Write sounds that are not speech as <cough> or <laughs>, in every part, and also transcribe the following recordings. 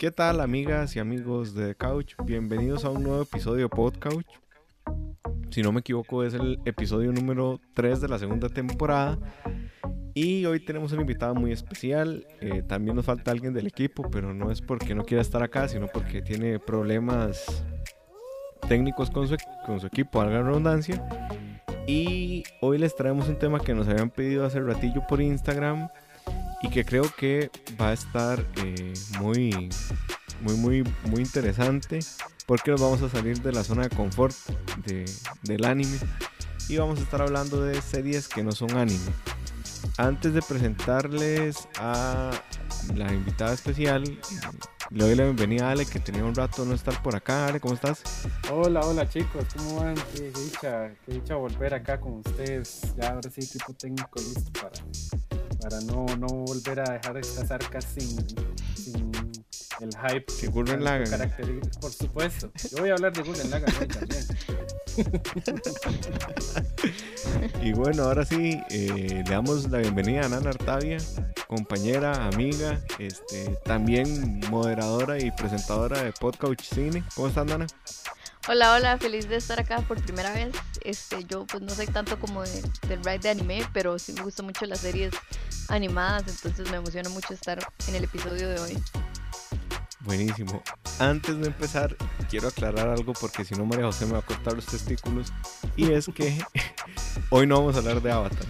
¿Qué tal amigas y amigos de The Couch? Bienvenidos a un nuevo episodio de Podcouch. Si no me equivoco es el episodio número 3 de la segunda temporada. Y hoy tenemos un invitado muy especial. Eh, también nos falta alguien del equipo, pero no es porque no quiera estar acá, sino porque tiene problemas técnicos con su, con su equipo, la redundancia. Y hoy les traemos un tema que nos habían pedido hace ratillo por Instagram y que creo que va a estar eh, muy, muy, muy, muy interesante porque nos vamos a salir de la zona de confort de, del anime y vamos a estar hablando de series que no son anime. Antes de presentarles a la invitada especial, le doy la bienvenida a Ale, que tenía un rato no estar por acá. Ale, ¿cómo estás? Hola, hola chicos, ¿cómo van? Qué dicha, qué dicha volver acá con ustedes. Ya ahora sí, tipo técnico listo para, para no, no volver a dejar estas arcas sin, sin el hype. Sin Gurren Lagann. Por supuesto. Yo voy a hablar de Gurren Lagann hoy también. <laughs> y bueno, ahora sí, eh, le damos la bienvenida a Nana Artavia, compañera, amiga, este, también moderadora y presentadora de Podcast Cine. ¿Cómo estás, Nana? Hola, hola, feliz de estar acá por primera vez. Este, yo pues no soy tanto como de, del ride de anime, pero sí me gustan mucho las series animadas, entonces me emociona mucho estar en el episodio de hoy. Buenísimo. Antes de empezar, quiero aclarar algo porque si no María José me va a cortar los testículos. Y es que <laughs> hoy no vamos a hablar de Avatar.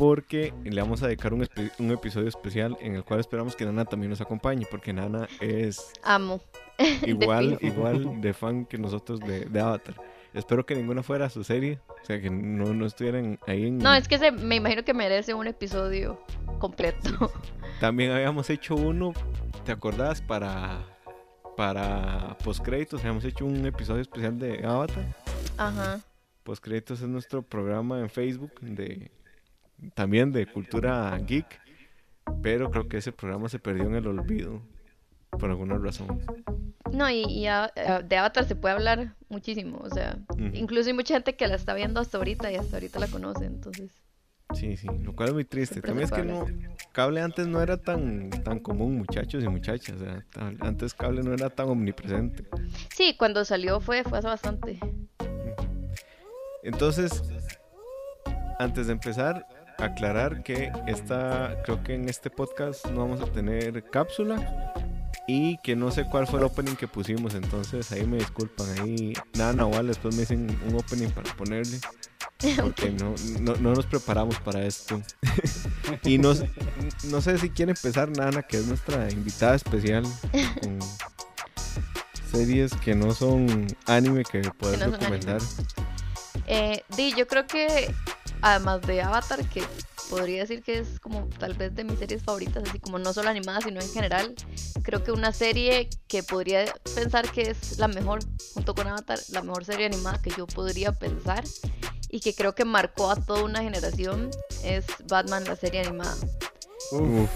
Porque le vamos a dedicar un, un, episodio especial en el cual esperamos que Nana también nos acompañe. Porque Nana es... Amo. <laughs> Igual, de igual de fan que nosotros de, de, Avatar. Espero que ninguna fuera su serie. O sea, que no, no estuvieran ahí en... No, es que se, me imagino que merece un episodio completo. También habíamos hecho uno, ¿te acordás? Para, para postcréditos, habíamos hecho un episodio especial de Avatar. Ajá. Postcréditos es nuestro programa en Facebook de también de cultura geek, pero creo que ese programa se perdió en el olvido por alguna razón. No, y, y a, a, de Avatar se puede hablar muchísimo, o sea, uh -huh. incluso hay mucha gente que la está viendo hasta ahorita y hasta ahorita la conoce, entonces. Sí, sí, lo cual es muy triste. También es que no, cable antes no era tan, tan común, muchachos y muchachas. O sea, antes cable no era tan omnipresente. Sí, cuando salió fue, fue hace bastante. Entonces, antes de empezar, aclarar que esta, creo que en este podcast no vamos a tener cápsula y que no sé cuál fue el opening que pusimos. Entonces, ahí me disculpan. Ahí, nada, Nahual, después me dicen un opening para ponerle. <laughs> Porque no, no, no, nos preparamos para esto. <laughs> y no, no sé si quiere empezar Nana, que es nuestra invitada especial, con <laughs> series que no son anime que puedes no recomendar. Eh, di, yo creo que además de Avatar, que podría decir que es como tal vez de mis series favoritas, así como no solo animadas, sino en general, creo que una serie que podría pensar que es la mejor, junto con Avatar, la mejor serie animada que yo podría pensar y que creo que marcó a toda una generación es Batman, la serie animada. Uf.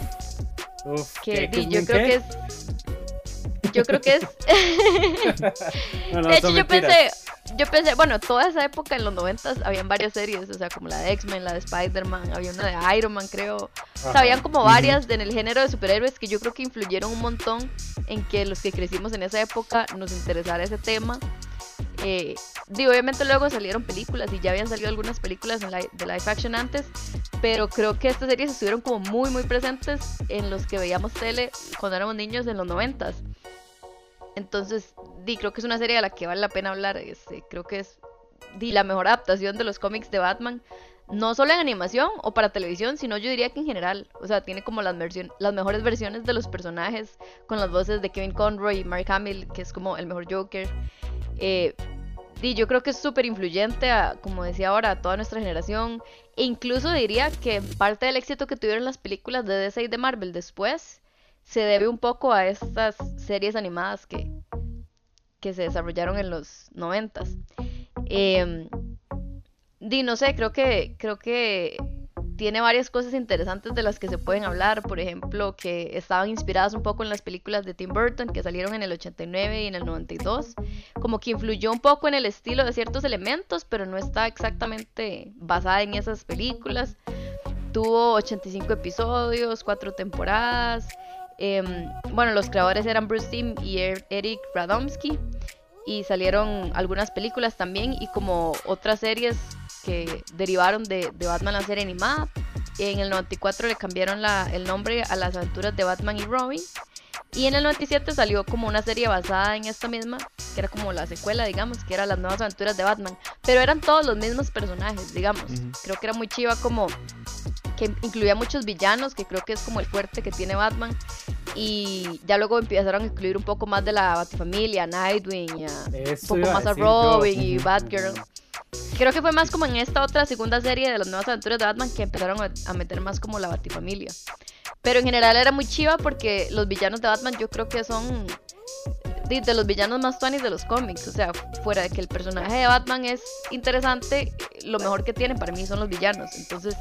Uf. Que, ¿Qué, yo creo que es. Yo creo que es. <laughs> <laughs> no, no, de hecho, yo pensé. Yo pensé, bueno, toda esa época en los noventas habían varias series, o sea, como la de X-Men, la de Spider-Man, había una de Iron Man, creo. O sea, habían como varias en el género de superhéroes que yo creo que influyeron un montón en que los que crecimos en esa época nos interesara ese tema. Eh, digo, obviamente luego salieron películas y ya habían salido algunas películas en de live action antes, pero creo que estas series estuvieron como muy muy presentes en los que veíamos tele cuando éramos niños en los noventas. Entonces, di, creo que es una serie a la que vale la pena hablar. Este, creo que es di, la mejor adaptación de los cómics de Batman. No solo en animación o para televisión, sino yo diría que en general. O sea, tiene como las, las mejores versiones de los personajes con las voces de Kevin Conroy y Mark Hamill, que es como el mejor Joker. Eh, yo creo que es súper influyente, a, como decía ahora, a toda nuestra generación. E incluso diría que parte del éxito que tuvieron las películas de DC y de Marvel después se debe un poco a estas series animadas que, que se desarrollaron en los noventas. Eh, di, no sé, creo que, creo que tiene varias cosas interesantes de las que se pueden hablar. Por ejemplo, que estaban inspiradas un poco en las películas de Tim Burton que salieron en el 89 y en el 92. Como que influyó un poco en el estilo de ciertos elementos, pero no está exactamente basada en esas películas. Tuvo 85 episodios, 4 temporadas. Em, bueno, los creadores eran Bruce Timm y er-, Eric Radomski. Y salieron algunas películas también y como otras series que derivaron de, Batman la serie animada. En el 94 le cambiaron el nombre a las aventuras de Batman y Robin. Y en el 97 salió como una serie basada en esta misma, que era como la secuela, digamos, que era las nuevas aventuras de Batman. Pero eran todos los mismos personajes, digamos. Creo que era muy chiva como que incluía muchos villanos, que creo que es como el fuerte que tiene Batman. Y ya luego empezaron a incluir un poco más de la Batifamilia, Nightwing, un poco más a Robin y Batgirl. Creo que fue más como en esta otra segunda serie de las nuevas aventuras de Batman que empezaron a meter más como la Batifamilia. Pero en general era muy chiva porque los villanos de Batman yo creo que son de, los villanos más tuanis de los cómics. O sea, fuera de que el personaje de Batman es interesante, lo mejor que tienen para mí son los villanos. Entonces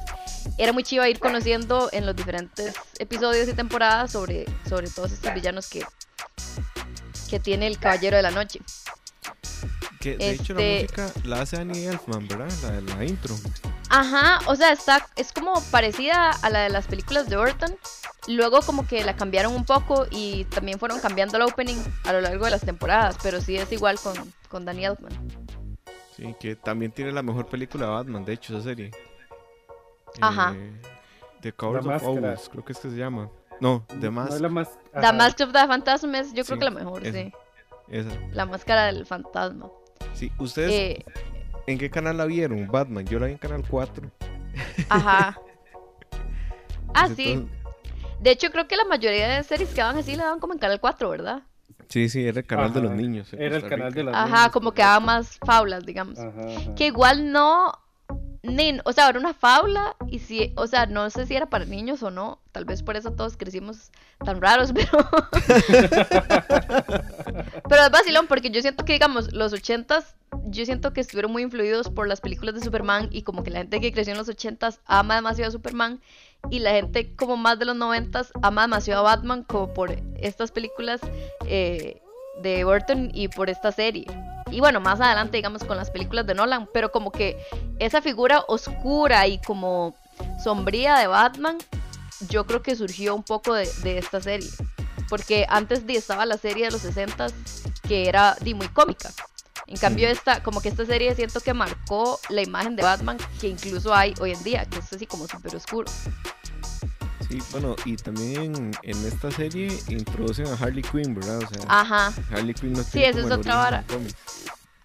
era muy chiva ir conociendo en los diferentes episodios y temporadas sobre, sobre todos estos villanos que, que tiene el Caballero de la Noche. Que de hecho la este música la hace Annie Elfman, ¿verdad? La de la intro. Ajá, o sea, está, es como parecida a la de las películas de Orton. Luego como que la cambiaron un poco y también fueron cambiando el opening a lo largo de las temporadas, pero sí es igual con, con Danny Elfman. Sí, que también tiene la mejor película de Batman, de hecho, esa serie. Ajá. Eh, the Court of Owls, creo que es que se llama. No, The Mask. No, the Mask of the Phantasm es yo creo que la mejor, sí. Esa. La máscara del fantasma. Sí, ustedes. Eh, ¿En qué canal la vieron? Batman. Yo la vi en Canal 4. Ajá. <laughs> ah, sí. De hecho, creo que la mayoría de series que daban así la daban como en Canal 4, ¿verdad? Sí, sí, era el canal de los niños. Era el canal de los niños. Ajá, como que daban más faulas, digamos. Ajá, Que igual no o sea, era una fábula y si, o sea, no sé si era para niños o no, tal vez por eso todos crecimos tan raros, <laughs> pero pero es vacilón porque yo siento que digamos los ochentas, yo siento que estuvieron muy influidos por las películas de Superman y como que la gente que creció en los ochentas ama demasiado a Superman y la gente como más de los noventas ama demasiado a Batman como por estas películas eh, de Burton y por esta serie. Y bueno, más adelante, digamos, con las películas de Nolan, pero como que esa figura oscura y como sombría de Batman, yo creo que surgió un poco de, esta serie. Porque antes de estaba la serie de los 60 que era di, muy cómica. En cambio, esta, como que esta serie siento que marcó la imagen de Batman que incluso hay hoy en día, que es así como súper oscuro. Sí, bueno, y también en, esta serie introducen a Harley Quinn, ¿verdad? O sea, Ajá. Harley Quinn no Sí, esa es otra vara.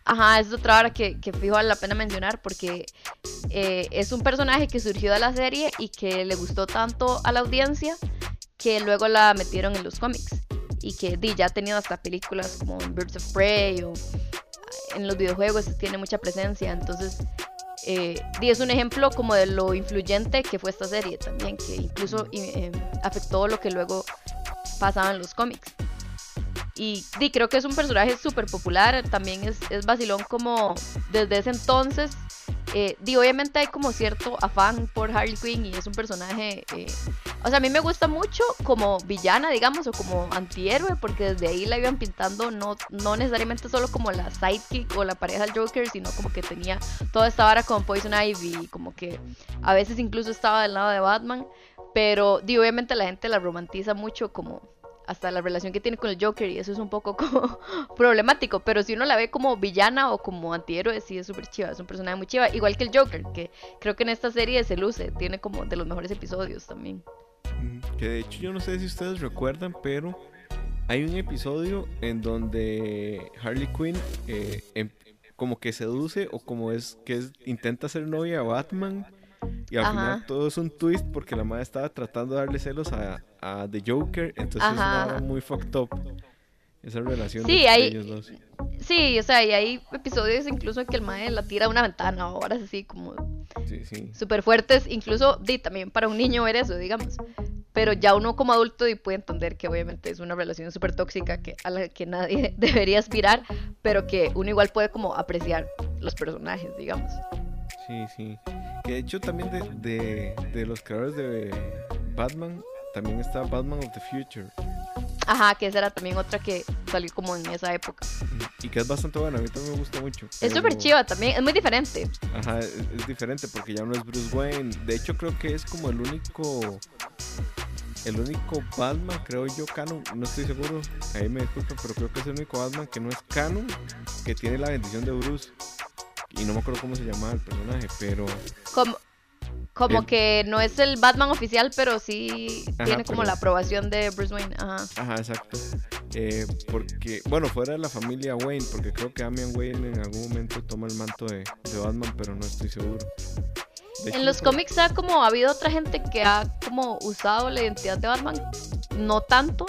Ajá, es otra hora que, que fijo vale la pena mencionar porque eh, es un personaje que surgió de la serie y que le gustó tanto a la audiencia que luego la metieron en los cómics y que ya ha tenido hasta películas como Birds of Prey o en los videojuegos tiene mucha presencia, entonces eh, es un ejemplo como de lo influyente que fue esta serie también, que incluso eh, afectó lo que luego pasaba en los cómics. Y, creo que es un personaje súper popular, también es, es vacilón como desde ese entonces. Eh, obviamente hay como cierto afán por Harley Quinn y es un personaje, eh, o sea, a mí me gusta mucho como villana, digamos, o como antihéroe, porque desde ahí la iban pintando no, no necesariamente solo como la sidekick o la pareja del Joker, sino como que tenía toda esta vara con Poison Ivy, como que a veces incluso estaba del lado de Batman, pero di, obviamente la gente la romantiza mucho como hasta la relación que tiene con el Joker y eso es un poco como <laughs> problemático, pero si uno la ve como villana o como antihéroe, sí es súper chiva, es un personaje muy chiva, igual que el Joker, que creo que en esta serie se luce, tiene como de los mejores episodios también. Mm, que de hecho yo no sé si ustedes recuerdan, pero hay un episodio en donde Harley Quinn eh, em, como que seduce o como es que es, intenta ser novia a Batman y al final todo es un twist porque la madre estaba tratando de darle celos a, a The Joker, entonces era muy fucked up esa relación sí, hay, ellos dos. Sí, o sea, y hay episodios incluso en que el mae la tira a una ventana, o horas así como sí, sí. súper fuertes, incluso di, también para un niño ver eso, digamos. Pero ya uno como adulto puede entender que obviamente es una relación súper tóxica que, a la que nadie <laughs> debería aspirar, pero que uno igual puede como apreciar los personajes, digamos. Sí, sí. Que de hecho también de, de, de los creadores de Batman también está Batman of the Future. Ajá, que esa era también otra que salió como en esa época. Y que es bastante buena, a mí también me gusta mucho. Es súper chiva también, es muy diferente. Ajá, es, diferente porque ya no es Bruce Wayne. De hecho, creo que es como el único el único Batman, creo yo, canon, no estoy seguro, ahí me disculpan, pero creo que es el único Batman que no es canon, que tiene la bendición de Bruce. Y no me acuerdo cómo se llama el personaje, pero... Como, como que no es el Batman oficial, pero sí tiene como la aprobación de Bruce Wayne. Ajá, Ajá exacto. Eh, porque, bueno, fuera de la familia Wayne, porque creo que Damian Wayne en algún momento toma el manto de, de Batman, pero no estoy seguro. en los cómics ha como habido otra gente que ha como usado la identidad de Batman, no tanto,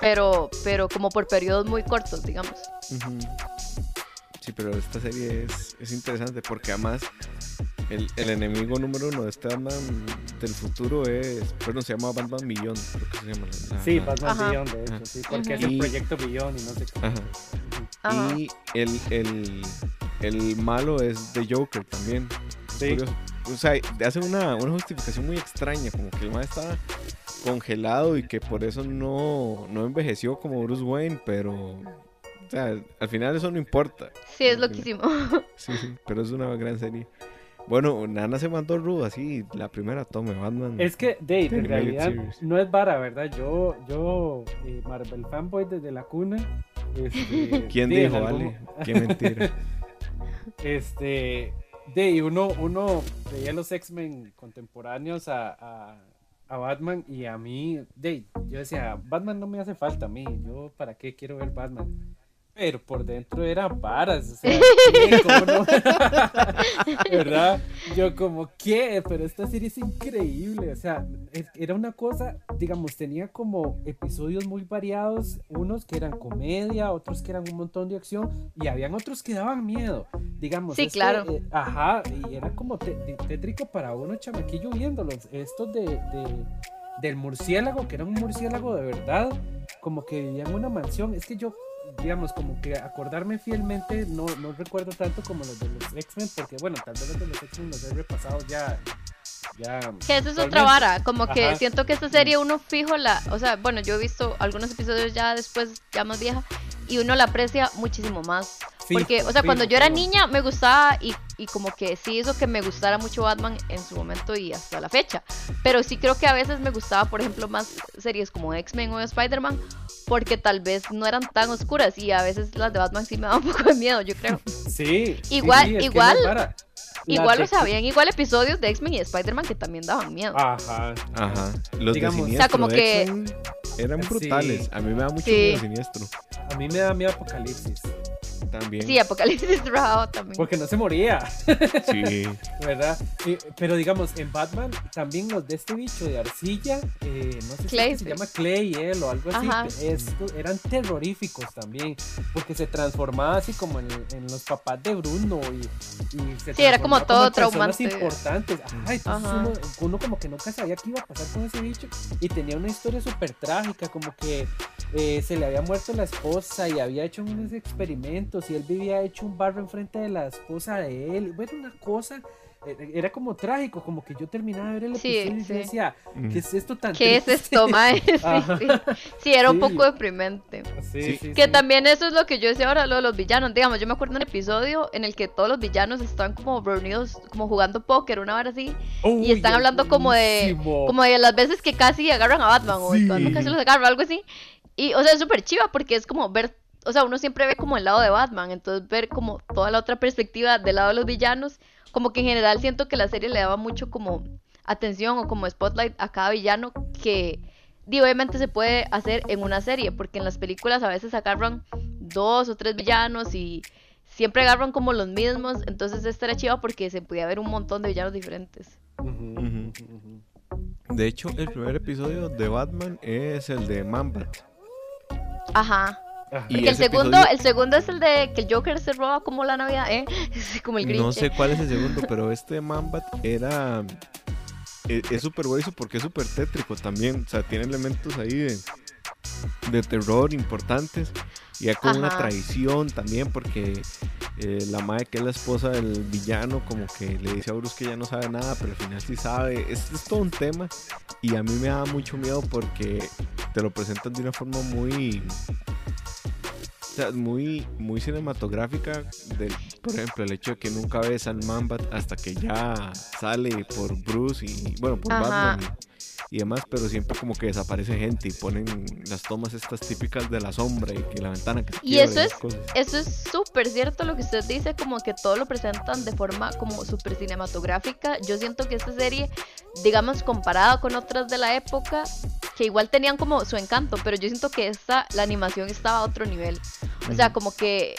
pero, pero como por periodos muy cortos, digamos. Sí, pero esta serie es, es interesante porque además el, el, enemigo número uno de este Batman del futuro es, bueno, se llama Batman Millón, creo que se llama. La, sí, Batman Millón, de hecho, sí, porque es el proyecto Millón y no sé qué. Ajá. Y el, el, el malo es The Joker también. Sí. O sea, hace una, una justificación muy extraña, como que el mal está congelado y que por eso no, no envejeció como Bruce Wayne, pero o sea, al final eso no importa. Sí, es loquísimo. <laughs> Sí, sí, pero es una gran serie. Bueno, Nana se mandó rudo así, la primera tome, Batman. Es que, Dave, en realidad no es vara, ¿verdad? Yo, yo, eh, Marvel fanboy desde la cuna. Este, <laughs> ¿Quién dijo, vale? Qué mentira. <laughs> este, Dave, uno, uno veía los X-Men contemporáneos a, a, a, Batman y a mí, Dave, yo decía, Batman no me hace falta a mí, yo para qué quiero ver Batman pero por dentro eran varas, o sea, <laughs> ¿cómo no? <laughs> ¿verdad? Yo como, ¿qué? Pero esta serie es increíble, o sea, era una cosa, digamos, tenía como episodios muy variados, unos que eran comedia, otros que eran un montón de acción, y habían otros que daban miedo, digamos. Sí, claro. Eh, ajá, y era como tétrico para uno chamaquillo viéndolos, estos de, de, del murciélago, que era un murciélago de verdad, como que vivía en una mansión, es que yo digamos, como que acordarme fielmente, no, no recuerdo tanto como los de los X-Men, porque bueno, tal vez los de los X-Men los he repasado ya. Ya, que esa es otra vara, como que siento que esta serie uno fijo la, o sea, bueno, yo he visto algunos episodios ya después, ya más vieja, y uno la aprecia muchísimo más. Porque, o sea, cuando yo era niña me gustaba y, y, como que sí hizo que me gustara mucho Batman en su momento y hasta la fecha. Pero sí creo que a veces me gustaba, por ejemplo, más series como X-Men o Spider-Man porque tal vez no eran tan oscuras y a veces las de Batman sí me daban <laughs> un poco de miedo, yo creo. Sí. Igual, igual. Igual, o sea, habían igual episodios de X-Men y Spider-Man que también daban miedo. Ajá. Ajá. Los Digamos, de siniestro, o sea, como que eran brutales. A mí me da mucho miedo siniestro. A mí me da miedo Apocalipsis. También. Sí, Apocalipsis <laughs> Raw también. Porque no se moría. Sí. <laughs> ¿Verdad? pero digamos, en Batman también los de este bicho de arcilla, eh, no sé si se llama Clay él o algo así, eran terroríficos también, porque se transformaba así como en, los papás de Bruno y, y se Sí, era como todo traumante. importantes. Ay, uno, uno, como que nunca sabía qué iba a pasar con ese bicho y tenía una historia súper trágica, como que eh, se le había muerto la esposa y había hecho unos experimentos y él vivía hecho un barro enfrente de la esposa de él. Bueno, una cosa eh, era como trágico, como que yo terminaba de ver el episodio y decía, ¿qué es esto tan ¿Qué es esto, mae? <laughs> sí, era un poco deprimente. que también eso es lo que yo decía ahora, lo de los villanos. Digamos, yo me acuerdo de un episodio en el que todos los villanos están como reunidos, como jugando póker, una hora así, y están hablando como de, como de las veces que casi agarran a Batman, o casi los agarran, algo así. Y, o sea, es súper chiva porque es como ver, o sea, uno siempre ve como el lado de Batman, entonces ver como toda la otra perspectiva del lado de los villanos, como que en general siento que la serie le daba mucho como atención o como spotlight a cada villano que obviamente se puede hacer en una serie, porque en las películas a veces agarran dos o tres villanos y siempre agarran como los mismos, entonces esta era chiva porque se podía ver un montón de villanos diferentes. De hecho, el primer episodio de Batman es el de Mambat. Ajá. Y el segundo, el segundo es el de que el Joker se roba como la Navidad, ¿eh? <laughs> como el Grinch. No sé cuál es el segundo, pero este Mambat era. E, es súper bueno porque es súper tétrico también. O sea, tiene elementos ahí de, de terror importantes. Y hay como una traición también porque eh, la madre que es la esposa del villano como que le dice a Bruce que ya no sabe nada, pero al final sí sabe. Es, es todo un tema y a mí me da mucho miedo porque te lo presentan de una forma muy muy, muy cinematográfica. Del, por ejemplo, el hecho de que nunca ves al Mambat hasta que ya sale por Bruce y, bueno, por Batman y demás, pero siempre como que desaparece gente y ponen las tomas estas típicas de la sombra y que la ventana que se Y eso es eso es súper cierto lo que usted dice, como que todo lo presentan de forma como súper cinematográfica. Yo siento que esta serie, digamos, comparada con otras de la época, que igual tenían como su encanto, pero yo siento que esta, la animación estaba a otro nivel. O sea, como que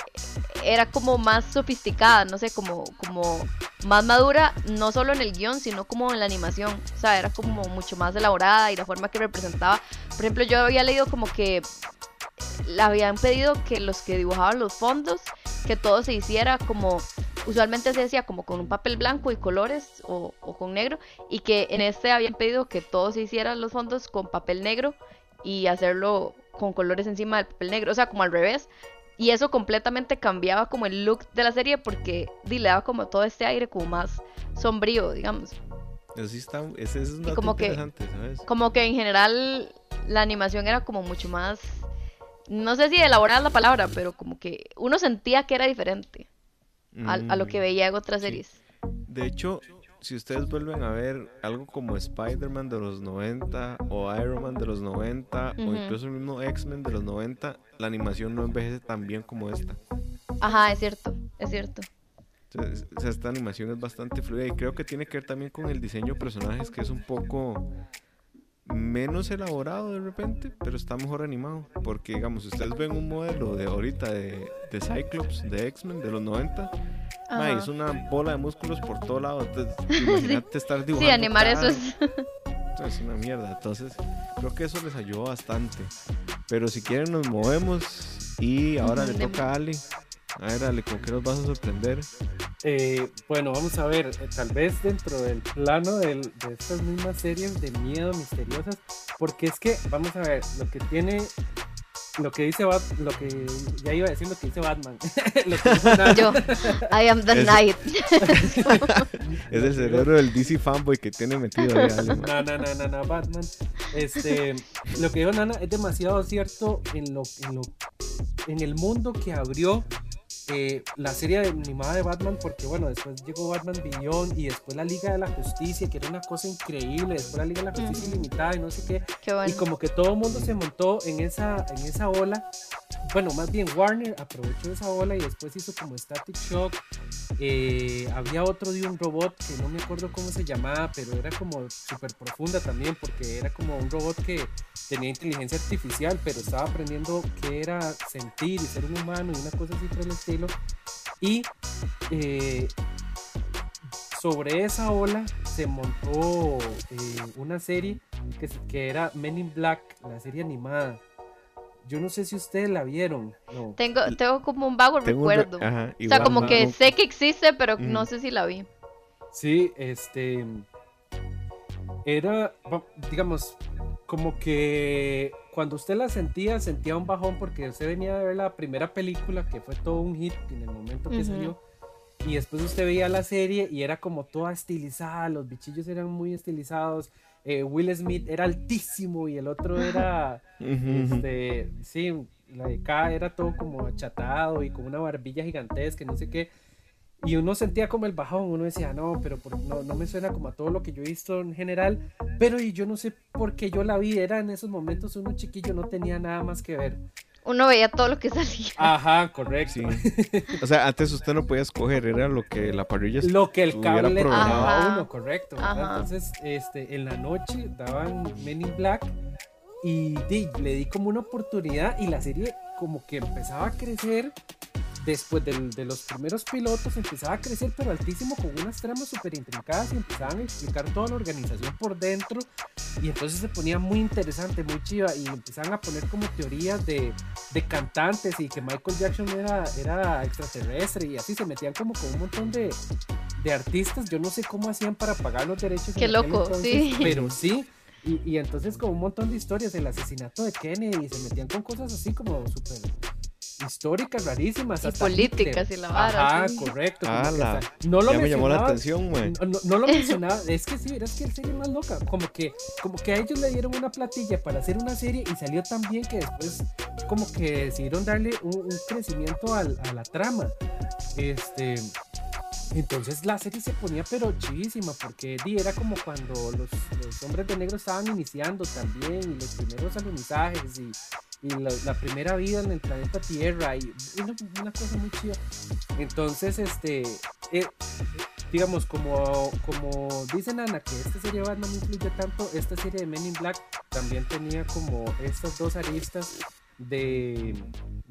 era como más sofisticada, no sé, como, como más madura, no solo en el guion, sino como en la animación. O sea, era como mucho más elaborada y la forma que representaba. Por ejemplo, yo había leído como que le habían pedido que los que dibujaban los fondos, que todo se hiciera como, usualmente se decía como con un papel blanco y colores o, o con negro, y que en este habían pedido que todo se hiciera los fondos con papel negro y hacerlo con colores encima del papel negro, o sea, como al revés, y eso completamente cambiaba como el look de la serie porque le daba como todo este aire como más sombrío, digamos. Eso está, ese es un dato como interesante, que, ¿sabes? Como que en general la animación era como mucho más, no sé si elaborada la palabra, pero como que uno sentía que era diferente a, lo que mm, veía en otras series. De hecho, si ustedes vuelven a ver algo como Spider-Man de los 90 o Iron Man de los 90 o incluso el mismo X-Men de los 90, la animación no envejece tan bien como esta. Ajá, es cierto, es cierto. o sea, esta animación es bastante fluida y creo que tiene que ver también con el diseño de personajes que es un poco menos elaborado de repente, pero está mejor animado. Porque, digamos, ustedes ven un modelo de ahorita de, de Cyclops, de X-Men, de los 90, es una bola de músculos por todo lado. Entonces, <laughs> imagínate estar dibujando. Sí, animar eso es. es una mierda. Entonces, creo que eso les ayudó bastante. Pero si quieren, nos movemos. Y ahora le toca a Ali. A ver, Ale, ¿con qué nos vas a sorprender? Eh, bueno, vamos a ver, eh, tal vez dentro del plano de estas mismas series de miedo misteriosas, porque es que, vamos a ver, lo que tiene, lo que dice Bat, lo que ya iba a decir <laughs> lo que dice Batman. Yo, I am the night. <laughs> es el cerebro del DC fanboy que tiene metido ahí. No, no, no, no, no, Batman. Este, lo que dijo Nana es demasiado cierto en lo, en lo, en el mundo que abrió eh, la serie animada de Batman, porque bueno, después llegó Batman Beyond y después la Liga de la Justicia, que era una cosa increíble, después la Liga de la Justicia Ilimitada y no sé qué, y como que todo el mundo se montó en esa, en esa ola, bueno, más bien Warner aprovechó esa ola y después hizo como Static Shock, eh, había otro de un robot que no me acuerdo cómo se llamaba, pero era como súper profunda también, porque era como un robot que tenía inteligencia artificial, pero estaba aprendiendo qué era sentir y ser un humano y una cosa así por el estilo y eh, sobre esa ola se montó eh, una serie que, que, era Men in Black, la serie animada. Yo no sé si ustedes la vieron. Tengo, tengo como un vago recuerdo. o sea, como que sé que existe, pero no sé si la vi. Sí, este. Era, digamos, como que cuando usted la sentía, sentía un bajón porque usted venía a ver la primera película, que fue todo un hit en el momento que salió. Y después usted veía la serie y era como toda estilizada, los bichillos eran muy estilizados. Eh, Will Smith era altísimo y el otro era, <laughs> este, sí, la de acá era todo como achatado y con una barbilla gigantesca, no sé qué. Y uno sentía como el bajón, uno decía, no, pero no, no me suena como a todo lo que yo he visto en general. Pero y yo no sé por qué yo la vi, era en esos momentos uno chiquillo, no tenía nada más que ver. Uno veía todo lo que salía. Ajá, correcto. O sea, antes usted no podía escoger, era lo que la parrilla Lo que el cable le daba a uno, correcto. Entonces, este, en la noche daban Men in Black y le di como una oportunidad y la serie como que empezaba a crecer después de, los primeros pilotos empezaba a crecer pero altísimo con unas tramas súper intrincadas y empezaban a explicar toda la organización por dentro y entonces se ponía muy interesante, muy chiva y empezaban a poner como teorías de, de cantantes y que Michael Jackson era, era extraterrestre y así se metían como con un montón de, de artistas, yo no sé cómo hacían para pagar los derechos. Qué loco, sí. Pero sí. Y, y, entonces con un montón de historias, el asesinato de Kennedy, y se metían con cosas así como súper históricas rarísimas. Y políticas y la vara. Ah, correcto. no lo me llamó la atención, güey. No, lo mencionaba. es que sí, es que el serie más loca. Como que, como que a ellos le dieron una platilla para hacer una serie y salió tan bien que después como que decidieron darle un, crecimiento a la trama. Este. Entonces la serie se ponía pero chidísima porque era como cuando los, hombres de negro estaban iniciando también y los primeros alunizajes y, la, primera vida en el planeta Tierra y una, una cosa muy chida. Entonces, este, eh, digamos, como, como dicen Ana, que esta serie no me influye tanto, esta serie de Men in Black también tenía como estas dos aristas de,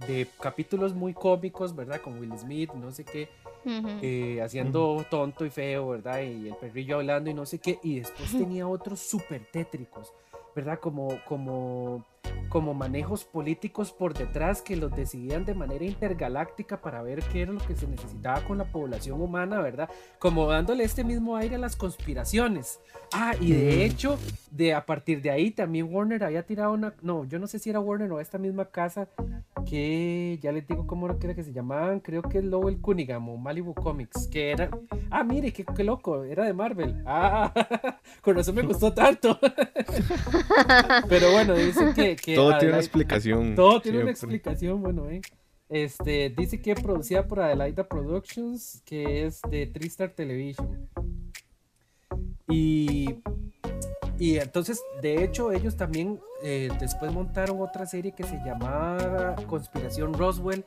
de capítulos muy cómicos, ¿verdad? Con Will Smith, no sé qué, eh, haciendo tonto y feo, ¿verdad? Y el perrillo hablando y no sé qué, y después tenía otros súper tétricos, ¿verdad? Como, como como manejos políticos por detrás que los decidían de manera intergaláctica para ver qué era lo que se necesitaba con la población humana, ¿verdad? Como dándole este mismo aire a las conspiraciones. Ah, y de hecho, de a partir de ahí también Warner había tirado una, no, yo no sé si era Warner o esta misma casa que ya les digo cómo era que se llamaban, creo que es Lowell Cunningham o Malibu Comics, que era, ah, mire, qué, qué loco, era de Marvel. Ah, <laughs> con eso me gustó tanto. <laughs> Pero bueno, dicen que <laughs> todo tiene una explicación. Todo tiene una explicación, bueno, eh. Este, dice que es producida por Adelaida Productions, que es de Tristar Television. Y, y entonces, de hecho, ellos también eh, después montaron otra serie que se llamaba Conspiración Roswell,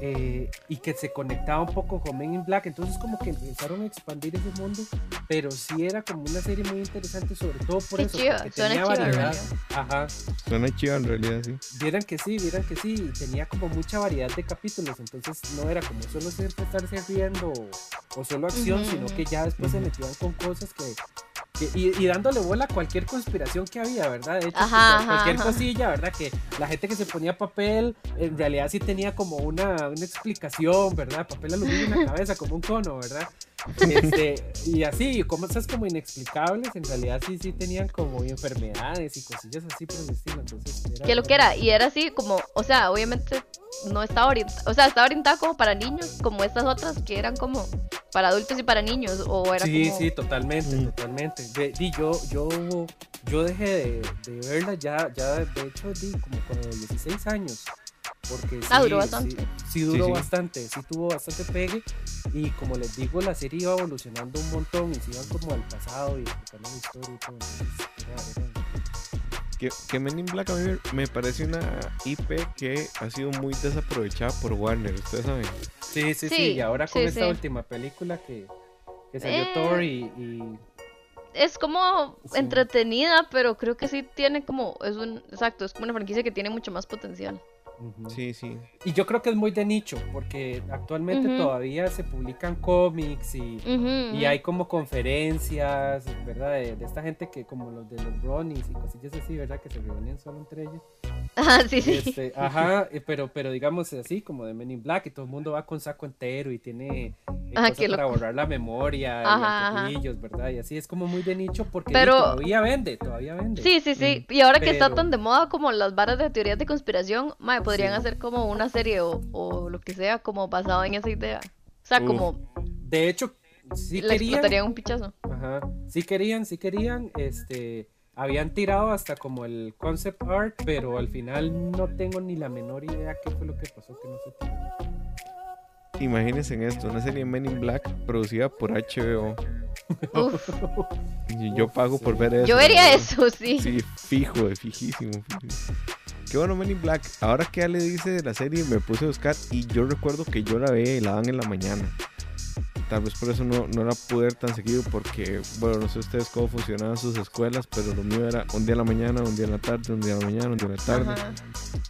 eh, y que se conectaba un poco con Men in Black. Entonces como que empezaron a expandir ese mundo, pero sí era como una serie muy interesante, sobre todo por eso. porque tenía variedad. Ajá. Suena chido en realidad, sí. Vieran que sí, vieran que sí, tenía como mucha variedad de capítulos, entonces no era como solo siempre estarse riendo o, solo acción, sino que ya después se metían con cosas que y, dándole bola a cualquier conspiración que había, ¿verdad? De hecho, cualquier cosilla, ¿verdad? Que la gente que se ponía papel, en realidad sí tenía como una, una explicación, ¿verdad? Papel aluminio en la <laughs> cabeza, como un cono, ¿verdad? Este, y así, cosas como inexplicables, en realidad sí, sí tenían como enfermedades y cosillas así por el estilo. Entonces, que lo que era, y era así como, o sea, obviamente no estaba orientado, o sea, estaba orientado como para niños, como estas otras que eran como para adultos y para niños, o era Sí, como... sí, totalmente, totalmente. y yo, yo, yo dejé de, verla ya, ya, de hecho, di como con 16 años. Porque ah, duró bastante. Sí, duró bastante, sí tuvo bastante pegue. Y como les digo, la serie iba evolucionando un montón y se iban como al pasado y explicando la historia y todo. Entonces, que, que Men in Black a mí me parece una IP que ha sido muy desaprovechada por Warner, ustedes saben. Sí, sí, sí, y ahora con esta última película que, que salió eh, Thor y, Es como entretenida, pero creo que sí tiene como, es un, exacto, es como una franquicia que tiene mucho más potencial. Sí, sí. Y yo creo que es muy de nicho, porque actualmente todavía se publican cómics y, y, hay como conferencias, ¿verdad? De, esta gente que, como los de los Bronies y cosillas así, ¿verdad? Que se reúnen solo entre ellos. Ajá, sí, sí. Este, ajá, pero, pero digamos así, como de Men in Black, y todo el mundo va con saco entero y tiene eh, cosas para borrar la memoria ajá, y ¿verdad? Y así es como muy de nicho porque todavía vende, todavía vende. Sí, sí, sí. Y ahora que está tan de moda como las varas de teorías de conspiración, madre, podrían hacer como una serie o, lo que sea como basado en esa idea. O sea, como... De hecho, sí le querían... un pichazo. Ajá. Sí querían, sí querían, este... Habían tirado hasta como el concept art, pero al final no tengo ni la menor idea qué fue lo que pasó, que no se tiró. Imagínense en esto, una serie Men in Black producida por HBO. <laughs> yo pago por ver eso. Yo vería eso, sí. Sí, fijo, fijísimo. fijísimo. Qué bueno Men in Black. Ahora que ya le dice de la serie, me puse a buscar y yo recuerdo que yo la veía y la dan en la mañana. Tal vez por eso no, no la pude ver tan seguido porque, bueno, no sé ustedes cómo funcionaban sus escuelas, pero lo mío era un día en la mañana, un día en la tarde, un día en la mañana, un día en la tarde.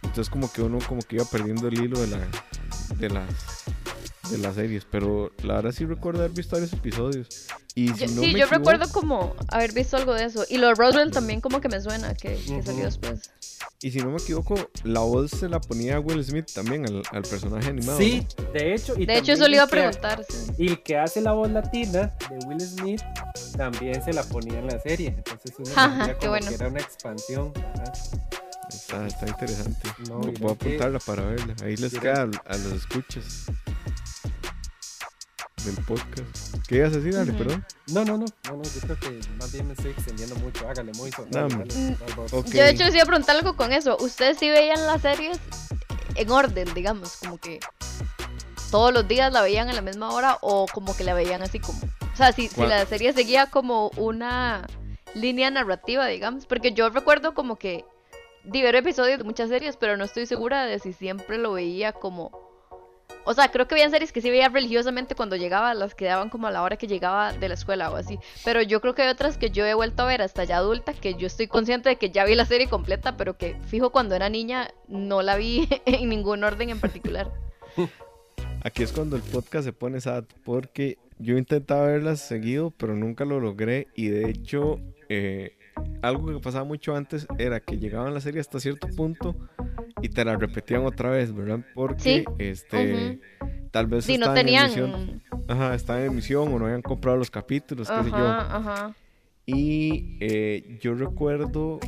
Entonces como que uno como que iba perdiendo el hilo de la de las de las series, pero la verdad sí recuerdo haber visto varios episodios. Y sí, yo recuerdo como haber visto algo de eso. Y lo de Roswell también como que me suena que, salió después. Y si no me equivoco, la voz se la ponía Will Smith también al, personaje animado. Sí, de hecho. Y de hecho, eso le iba a preguntar. Y el que hace la voz latina de Will Smith también se la ponía en la serie. Entonces uno Ajá, como que era una expansión. Está, está, interesante. Voy a apuntarla para verla. Ahí les queda a, a los escuchas del podcast. ¿Qué ibas a decir, Ale? Perdón. No, no, no, no, no, yo creo que más bien me estoy extendiendo mucho. Hágale, muy no, Yo de hecho les iba a preguntar algo con eso. ¿Ustedes sí veían las series en orden, digamos, como que todos los días la veían a la misma hora o como que la veían así como... O sea, si, si la serie seguía como una línea narrativa, digamos, porque yo recuerdo como que di episodios de muchas series, pero no estoy segura de si siempre lo veía como o sea, creo que había series que sí veía religiosamente cuando llegaba, las que daban como a la hora que llegaba de la escuela o así. Pero yo creo que hay otras que yo he vuelto a ver hasta ya adulta, que yo estoy consciente de que ya vi la serie completa, pero que fijo cuando era niña no la vi <laughs> en ningún orden en particular. <laughs> Aquí es cuando el podcast se pone sad, porque yo intentaba verlas seguido, pero nunca lo logré. Y de hecho, eh, algo que pasaba mucho antes era que llegaban la serie hasta cierto punto y te la repetían otra vez, ¿verdad? Porque este tal vez sí, no tenían... en emisión. Ajá, estaban en emisión o no habían comprado los capítulos, qué sé yo. Ajá. Y eh, yo recuerdo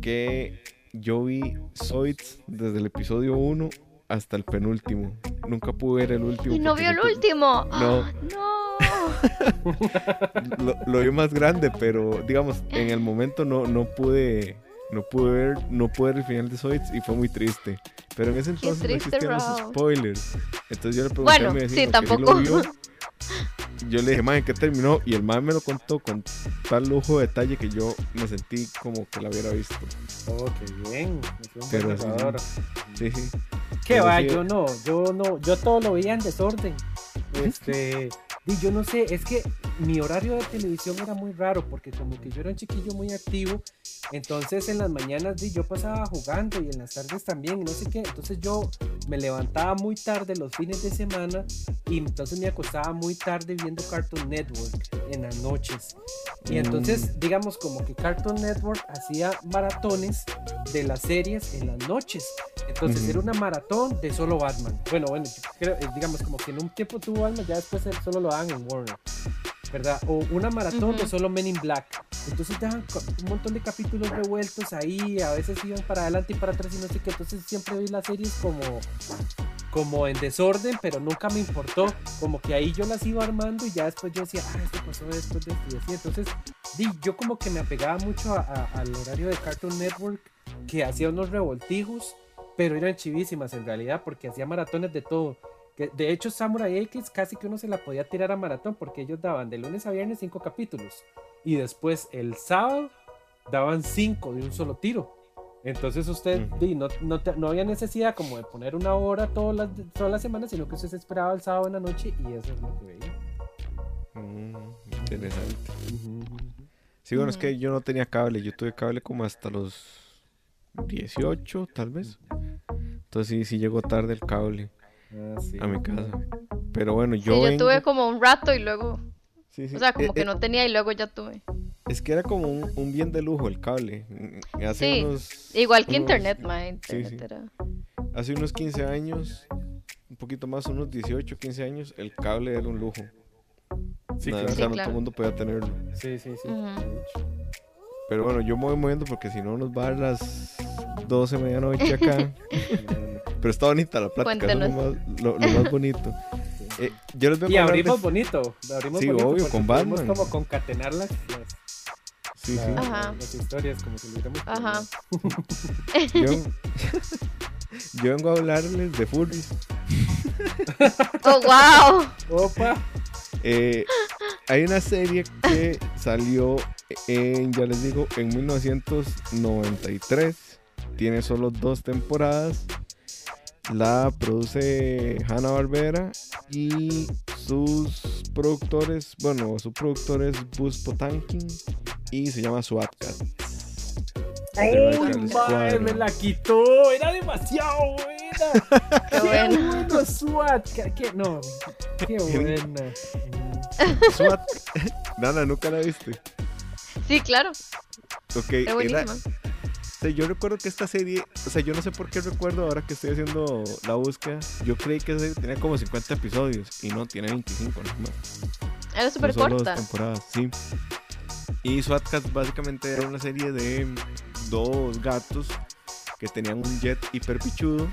que yo vi Zoids desde el episodio 1 hasta el penúltimo. Nunca pude ver el último. ¿Y no vio el último? No. no. <laughs> lo, lo, vi más grande, pero digamos, en el momento no, no pude no pude ver, no pude ver el final de Zoids y fue muy triste. Pero en ese entonces no existían los spoilers. Entonces yo le pregunté a mi vecino sí, tampoco. Yo le dije, man, ¿qué terminó? Y el man me lo contó con tal lujo de detalle que yo me sentí como que la hubiera visto. Oh, qué bien. Pero sí, sí. ¿Qué va? Yo no, yo no, yo todo lo veía en desorden. Este, y yo no sé, es que mi horario de televisión era muy raro porque como que yo era un chiquillo muy activo, entonces en las mañanas yo pasaba jugando y en las tardes también, no sé qué, entonces yo me levantaba muy tarde los fines de semana y entonces me acostaba muy tarde viendo Cartoon Network en las noches. Y entonces, mm. digamos como que Cartoon Network hacía maratones de las series en las noches. Entonces era una maratón de solo Batman. Bueno, bueno, creo, eh, digamos como que en un tiempo tuvo Batman, ya después solo lo dan en Warner. ¿verdad? O una maratón de solo Men in Black. Entonces dejan un montón de capítulos revueltos ahí, a veces iban para adelante y para atrás y no sé qué. Entonces siempre vi las series como, como en desorden, pero nunca me importó. Como que ahí yo las iba armando y ya después yo decía, ah, esto pasó después de esto y así. Entonces, di, yo como que me apegaba mucho al horario de Cartoon Network, que hacía unos revoltijos, pero eran chivísimas en realidad, porque hacía maratones de todo de hecho, Samurai X casi que uno se la podía tirar a maratón porque ellos daban de lunes a viernes cinco capítulos. Y después el sábado daban cinco de un solo tiro. Entonces usted no, no, había necesidad como de poner una hora todas las, toda la semana, sino que usted se esperaba el sábado en la noche y eso es lo que veía. Mm, interesante. Sí, bueno, es que yo no tenía cable, yo tuve cable como hasta los 18 tal vez. Entonces sí, sí llegó tarde el cable. Ah, a mi casa. Pero bueno, yo. yo tuve como un rato y luego. O sea, como eh, que eh, no tenía y luego ya tuve. Es que era como un, bien de lujo el cable. Mm, hace sí, igual que internet, ma, Hace unos 15 años, un poquito más, unos 18, 15 años, el cable era un lujo. Sí, claro. O sea, no todo el mundo podía tenerlo. Sí, sí, sí. Pero bueno, yo me voy moviendo porque si no nos va a dar las 12 de medianoche acá. <laughs> Pero está bonita la plática, es lo más, lo, bonito. <laughs> Eh, yo les y abrimos bonito, abrimos sí, bonito obvio, con Batman. como concatenar las, sí, sí. las historias, como que lo Ajá. yo, <laughs> <laughs> yo vengo a hablarles de furries. ¡Oh, wow! ¡Opa! Eh, hay una serie que salió en, ya les digo, en 1993. Tiene solo dos temporadas. La produce Hanna Barbera y sus productores, bueno, su productor es Buzz Potankin y se llama SWAT Cat. ¡Ay, me la quitó! ¡Era demasiado buena! <laughs> ¡Qué, bueno! SWAT ¡Qué, no! ¡Qué <laughs> buena! SWAT. <laughs> Nana, ¿nunca la viste? Sí, claro. Ok, era, yo recuerdo que esta serie, o sea, yo no sé por qué recuerdo ahora que estoy haciendo la búsqueda, yo creí que tenía como 50 episodios y no, tiene 25 más. Era súper corta. temporadas, sí. Y SWAT básicamente era una serie de dos gatos que tenían un jet hiper pichudo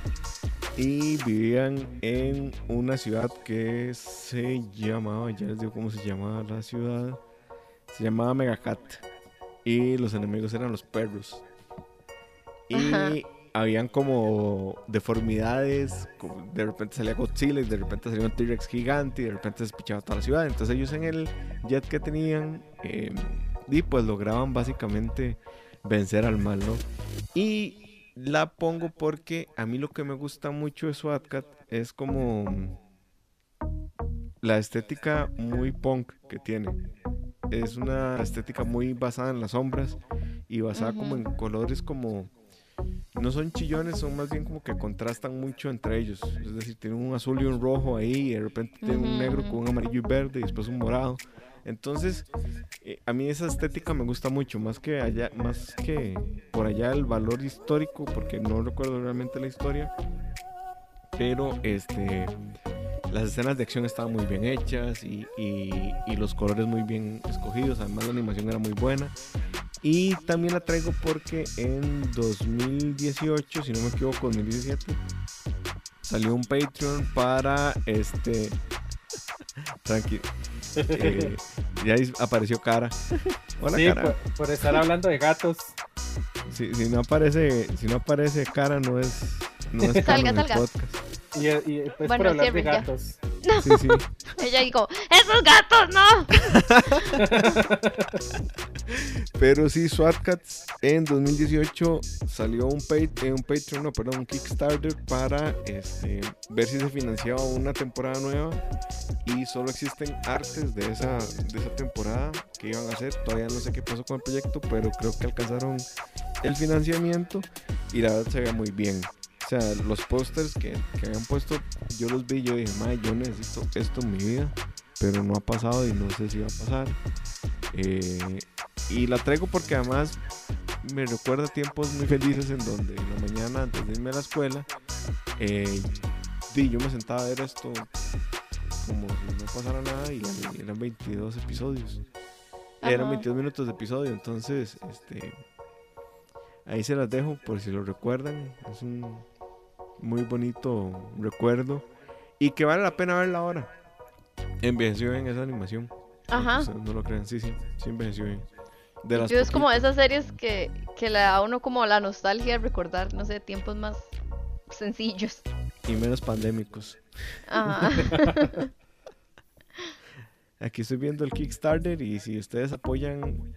y vivían en una ciudad que se llamaba, ya les digo cómo se llamaba la ciudad, se llamaba Megacat y los enemigos eran los perros. Y habían como deformidades, de repente salía Godzilla y de repente salía un T-Rex gigante y de repente se despichaba toda la ciudad. Entonces ellos en el jet que tenían, eh, y pues lograban básicamente vencer al mal, ¿no? Y la pongo porque a mí lo que me gusta mucho de SWAT es como la estética muy punk que tiene. Es una estética muy basada en las sombras y basada como en colores como no son chillones, son más bien como que contrastan mucho entre ellos. Es decir, tienen un azul y un rojo ahí, y de repente tienen un negro con un amarillo y verde, y después un morado. Entonces, eh, a mí esa estética me gusta mucho, más que allá, más que por allá el valor histórico, porque no recuerdo realmente la historia. Pero este las escenas de acción estaban muy bien hechas y, y, los colores muy bien escogidos. Además, la animación era muy buena. Y también la traigo porque en 2018, si no me equivoco, 2017, salió un Patreon para este. Tranquilo. Eh, ya apareció cara. Hola, sí, cara. Por, estar hablando de gatos. Si, si, no aparece, si no aparece cara, no es, no es salga, salga. podcast. Y, y pues bueno, por hablar de gatos. No. Sí, sí. <laughs> Ella dijo, ¡esos gatos no! <laughs> Pero sí, SWAT Cats en 2018 salió un, pay, eh, un Patreon, no, perdón, un Kickstarter para este, ver si se financiaba una temporada nueva. Y solo existen artes de esa, de esa temporada que iban a hacer. Todavía no sé qué pasó con el proyecto, pero creo que alcanzaron el financiamiento y la verdad se ve muy bien. O sea, los pósters que, habían puesto, yo los vi y yo dije, madre, yo necesito esto en mi vida, pero no ha pasado y no sé si va a pasar. Eh, y la traigo porque además me recuerda tiempos muy felices en donde en la mañana antes de irme a la escuela, eh, yo me sentaba a ver esto como si no pasara nada y eran 22 episodios. Eran 22 minutos de episodio, entonces este ahí se las dejo por si lo recuerdan. Es un muy bonito recuerdo y que vale la pena verla ahora. Envejeció en esa animación. Ajá. No, lo crean, sí, sí, sí envejeció bien. De las es como esas series que, que le da a uno como la nostalgia de recordar, no sé, tiempos más sencillos. Y menos pandémicos. Ajá. <laughs> Aquí estoy viendo el Kickstarter y si ustedes apoyan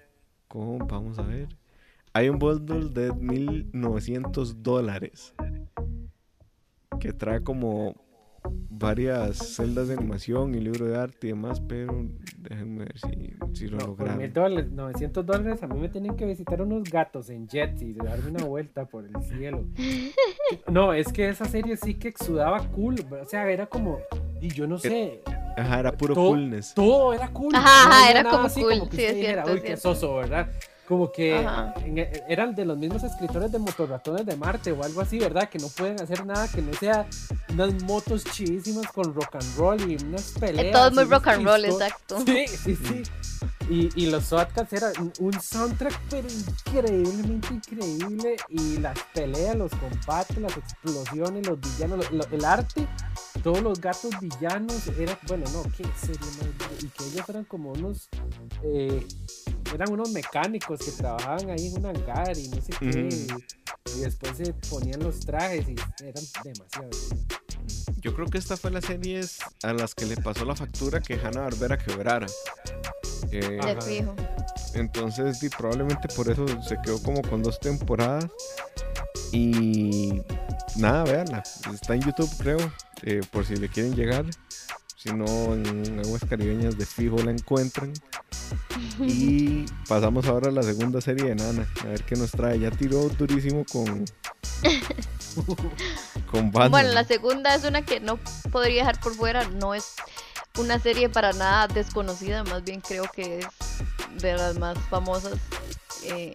con, vamos a ver, hay un bundle de 1900 dólares que trae como varias celdas de animación y libro de arte y demás, pero déjenme ver si, si lo no, lograron. Dólares, 900 dólares a mí me tienen que visitar unos gatos en jet y darme una vuelta por el cielo. <laughs> No, es que esa serie sí que exudaba cool, o sea, era como, y yo no eh, sé. Ajá, era puro coolness. Todo era cool. Ajá, era como cool. sí, es cierto, Uy, qué soso, ¿verdad? Como que e, eran de los mismos escritores de Motorratones de Marte o algo así, ¿verdad? Que no pueden hacer nada que no sea unas motos chidísimas con rock and roll y unas peleas. Todo es muy rock and roll, exacto. Sí, sí, sí. Y, y los Swatcats eran un soundtrack pero increíblemente increíble y las peleas, los combates, las explosiones, los villanos, el arte, todos los gatos villanos, era, bueno, no, qué serio, y que ellos eran como unos, eh, eran unos mecánicos que trabajaban ahí en un hangar y no sé qué, y, después se ponían los trajes y eran demasiado. Yo creo que esta fue la serie a las que le pasó la factura que Hanna Barbera quebrara. Eh, fijo. Entonces, probablemente por eso se quedó como con dos temporadas. Y nada, véanla. Está en YouTube, creo. Eh, por si le quieren llegar. Si no, en aguas caribeñas de fijo la encuentran. Y pasamos ahora a la segunda serie de Nana. A ver qué nos trae. Ya tiró durísimo con. <laughs> con Bueno, la segunda es una que no podría dejar por fuera. No es una serie para nada desconocida, más bien creo que es de las más famosas. Eh,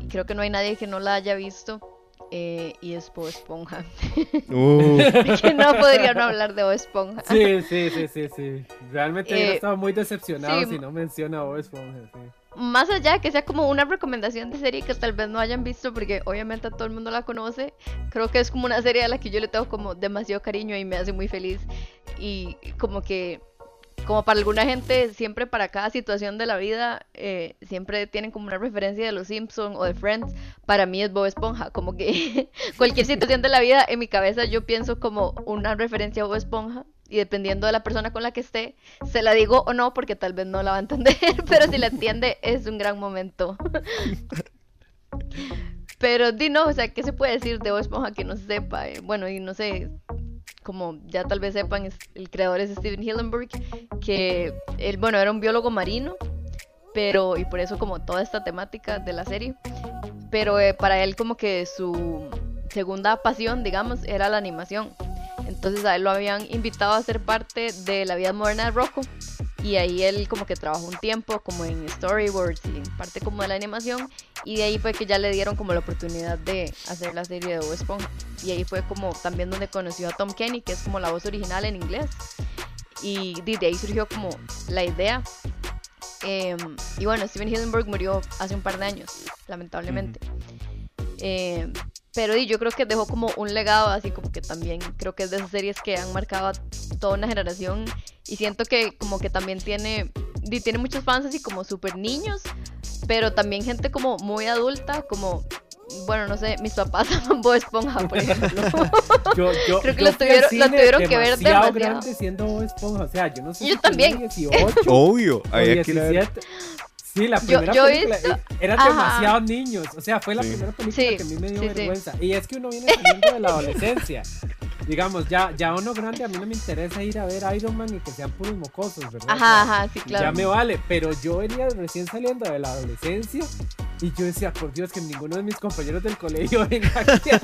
y creo que no hay nadie que no la haya visto. Eh, y es Bob Esponja. <laughs> Uh. que no podría no hablar de Bob Esponja. Sí, sí, sí, sí, sí. Realmente eh, estaba muy decepcionado si no menciona a Bob Esponja. Sí más allá de que sea como una recomendación de serie que tal vez no hayan visto, porque obviamente todo el mundo la conoce, creo que es como una serie a la que yo le tengo como demasiado cariño y me hace muy feliz. Y como que como para alguna gente, siempre para cada situación de la vida, eh, siempre tienen como una referencia de los Simpsons o de Friends. Para mí es Bob Esponja, como que <laughs> cualquier situación de la vida en mi cabeza yo pienso como una referencia a Bob Esponja. Y dependiendo de la persona con la que esté, se la digo o no, porque tal vez no la va a entender, <laughs> pero si la entiende es un gran momento. <laughs> pero di no, o sea, ¿qué se puede decir de Bob Esponja que no se sepa? Eh, bueno, y no sé, como ya tal vez sepan, el creador es Steven Hillenburg, que él, bueno, era un biólogo marino, pero, y por eso como toda esta temática de la serie, pero eh, para él como que su segunda pasión, digamos, era la animación. Entonces a él lo habían invitado a ser parte de la vida moderna de Rocco y ahí él como que trabajó un tiempo como en storyboards y en parte como de la animación y de ahí fue que ya le dieron como la oportunidad de hacer la serie de Bob Esponja. Y ahí fue como también donde conoció a Tom Kenny que es como la voz original en inglés. Y de ahí surgió como la idea. Em, y bueno Steven Hillenburg murió hace un par de años lamentablemente. Em, pero yo creo que dejó como un legado así como que también creo que es de esas series que han marcado a toda una generación y siento que como que también tiene, tiene muchos fans así como súper niños, pero también gente como muy adulta, como bueno, no sé, mis papás <laughs> aman Bob Esponja, por ejemplo. <laughs> yo, yo, Creo que lo tuvieron, lo tuvieron que ver demasiado. grande siendo Bob Esponja, o sea, yo no sé yo también. 18 <laughs> Obvio, había 17. Sí, la primera yo, yo película visto... eran demasiados niños, o sea, fue la Sí. primera película Sí, que a mí me dio sí, sí. vergüenza. Y es que uno viene saliendo de la adolescencia. Digamos, ya, ya uno grande, a mí no me interesa ir a ver Iron Man y que sean puros mocosos, ¿verdad? Ajá, ajá, sí, claro. Ya me vale, pero yo venía recién saliendo de la adolescencia y yo decía, por Dios, que ninguno de mis compañeros del colegio <laughs> venga aquí a,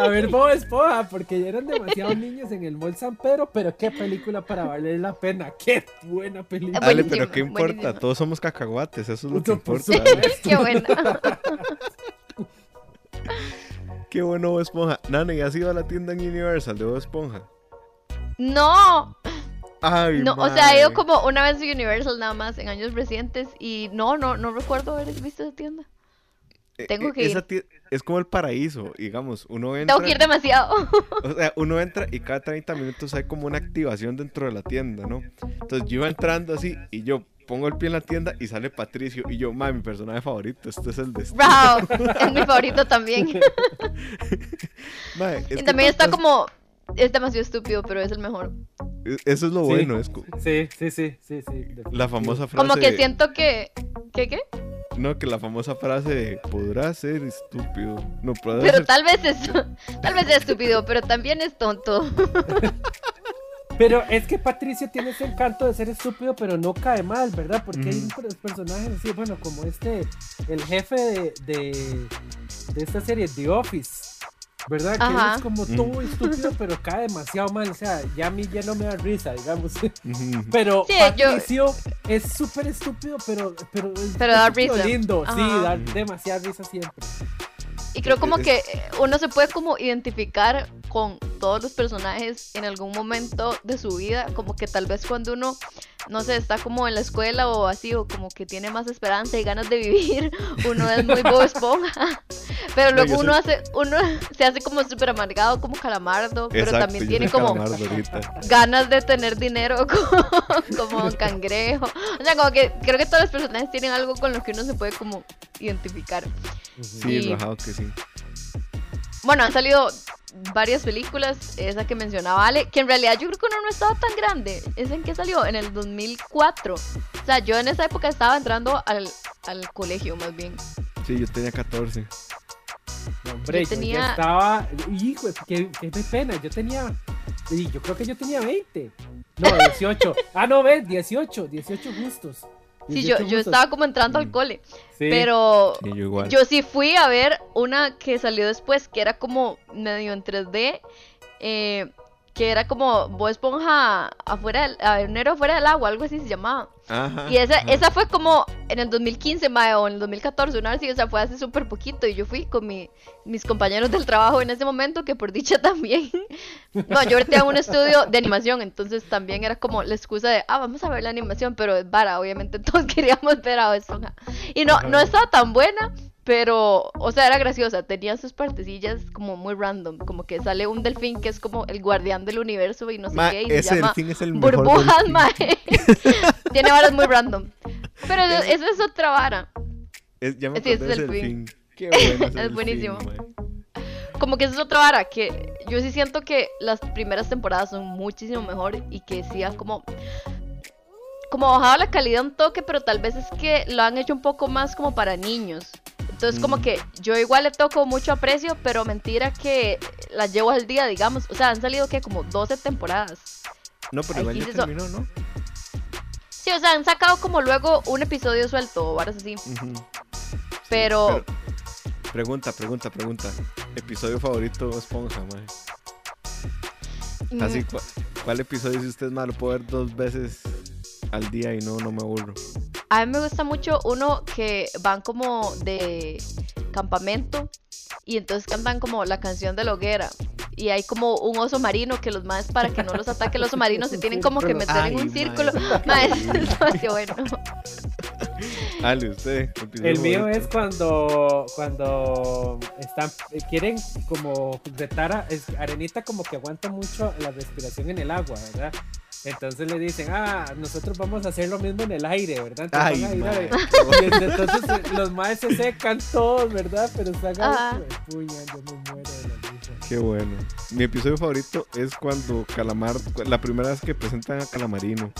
<laughs> a ver Bob Esponja, porque ya eran demasiados niños en el Mall San Pedro, pero qué película para valer la pena, qué buena película. Dale, pero ¿qué importa? Todos somos cacahuates, eso es lo que por importa. <laughs> Qué buena. <laughs> Qué bueno Bob Esponja. Nani, ¿has ido a la tienda en Universal de Bob Esponja? No, Ay, no, o sea, he ido como una vez a Universal nada más en años recientes y no, no, no recuerdo haber visto esa tienda. Eh, tengo eh, que esa ir. Es como el paraíso, digamos. Uno entra, Tengo que ir demasiado. <laughs> o sea, uno entra y cada 30 minutos hay como una activación dentro de la tienda, ¿no? Entonces yo iba entrando así y yo pongo el pie en la tienda y sale Patricio y yo, mae, mi personaje favorito, este es el destino. Wow, <laughs> es mi favorito también. <laughs> Es Y también está como, es demasiado estúpido, pero es el mejor. e- Eso es lo Sí. bueno, es Sí, sí, sí, sí, sí. la famosa frase. Como que siento que, ¿qué qué? No, que la famosa frase de, podrá ser estúpido. No, podrá Pero ser... tal vez es, <laughs> tal vez es estúpido, pero también es tonto. Pero es que Patricio tiene ese encanto de ser estúpido, pero no cae mal, ¿verdad? Porque hay Ujú. per- personajes así, bueno, como este, el jefe de, de, de esta serie, The Office, ¿verdad? Que Ajá. es como Mm. todo estúpido, pero cae demasiado mal. O sea, ya a mí ya no me da risa, digamos. <laughs> Pero Sí, yo- Patricio es súper estúpido, pero, pero, es Pero da estúpido risa. lindo, sí, Ajá. da demasiada risa siempre. Y creo como que eh, uno se puede como identificar con todos los personajes en algún momento de su vida, como que tal vez cuando uno, no sé, está como en la escuela o así, o como que tiene más esperanza y ganas de <laughs> vivir, uno es muy Bob Esponja, <laughs> pero luego uno soy- hace, uno <laughs> se hace como súper amargado como calamardo, pero también tiene como ganas de tener dinero como, como cangrejo, o sea, como que creo que todos los personajes tienen algo con lo que uno se puede como identificar. Sí, Y- que sí. Bueno, han salido varias películas, esa que mencionaba Ale, que en realidad yo creo que uno no estaba tan grande. ¿Es en qué salió? En el 2004. O sea, yo en esa época estaba entrando al, al colegio más bien. Sí, yo tenía 14. No, hombre, Yo yo, tenía- estaba. Hijo, qué, pena. Yo tenía. Yo creo que yo tenía 20. No, 18. ah, no, ves, 18. 18 justos. Sí, yo, 18 yo justos. estaba como entrando al Mm. cole. Sí. Pero Sí, yo igual. yo sí fui a ver una que salió después, que era como medio en 3D. eh, que era como Bob Esponja afuera del, a ver, un héroe afuera del agua, algo así se llamaba. Ajá, Y esa, ajá. esa fue como en el 2015, mae, o en el 2014, una vez o sea, fue hace súper poquito. Y yo fui con mi- mis compañeros del trabajo en ese momento, que por dicha <laughs> también. No, yo ahorita hago un estudio de animación, entonces también era como la excusa de, ah, vamos a ver la animación, pero es vara, obviamente <laughs> todos queríamos ver a Esponja. Y no, no estaba tan buena, Pero, o sea, era graciosa. Tenía sus partecillas como muy random. Como que sale un delfín que es como el guardián del universo y no sé Ma, qué. Y se ese llama delfín es el mejor Burbujas, mae. <laughs> Tiene varas muy random. Pero eso, eso es otra vara. Es- ya me Sí, acordé es de el ese fin. delfín. Qué bueno ese <laughs> Es delfín, buenísimo. Como que eso es otra vara. Que yo sí siento que las primeras temporadas son muchísimo mejor. Y que sí ha como. Como bajado la calidad un toque, pero tal vez es que lo han hecho un poco más como para niños. Entonces, como Mm. que yo igual le toco mucho aprecio, pero mentira que las llevo al día, digamos. O sea, han salido que como 12 temporadas. No, pero igual ya so- terminó, ¿no? Sí, o sea, han sacado como luego un episodio suelto o varas así. Pero- Pregunta, pregunta, pregunta. Episodio favorito de Esponja, mm, Así, ¿cuál, cuál episodio si usted es malo? Puedo ver dos veces al día y no, no me aburro. A mí me gusta mucho uno que van como de campamento y entonces cantan como la canción de la hoguera. Y hay como un oso marino que los más para que no los ataque el oso marino se tienen como que meter en Ay, un círculo. mae. Es demasiado bueno. Ale, usted. El mío es cuando cuando están quieren como retar a es- Arenita como que aguanta mucho la respiración en el agua, ¿verdad? Entonces le dicen, ah, nosotros vamos a hacer lo mismo en el aire, ¿verdad? Entonces Ay, van a ir a- entonces eh, los maes se secan todos, ¿verdad? Pero están Ajá. ahí, puña, yo me muero de la risa. Qué bueno. Mi episodio favorito es cuando Calamar, la primera vez que presentan a Calamarino.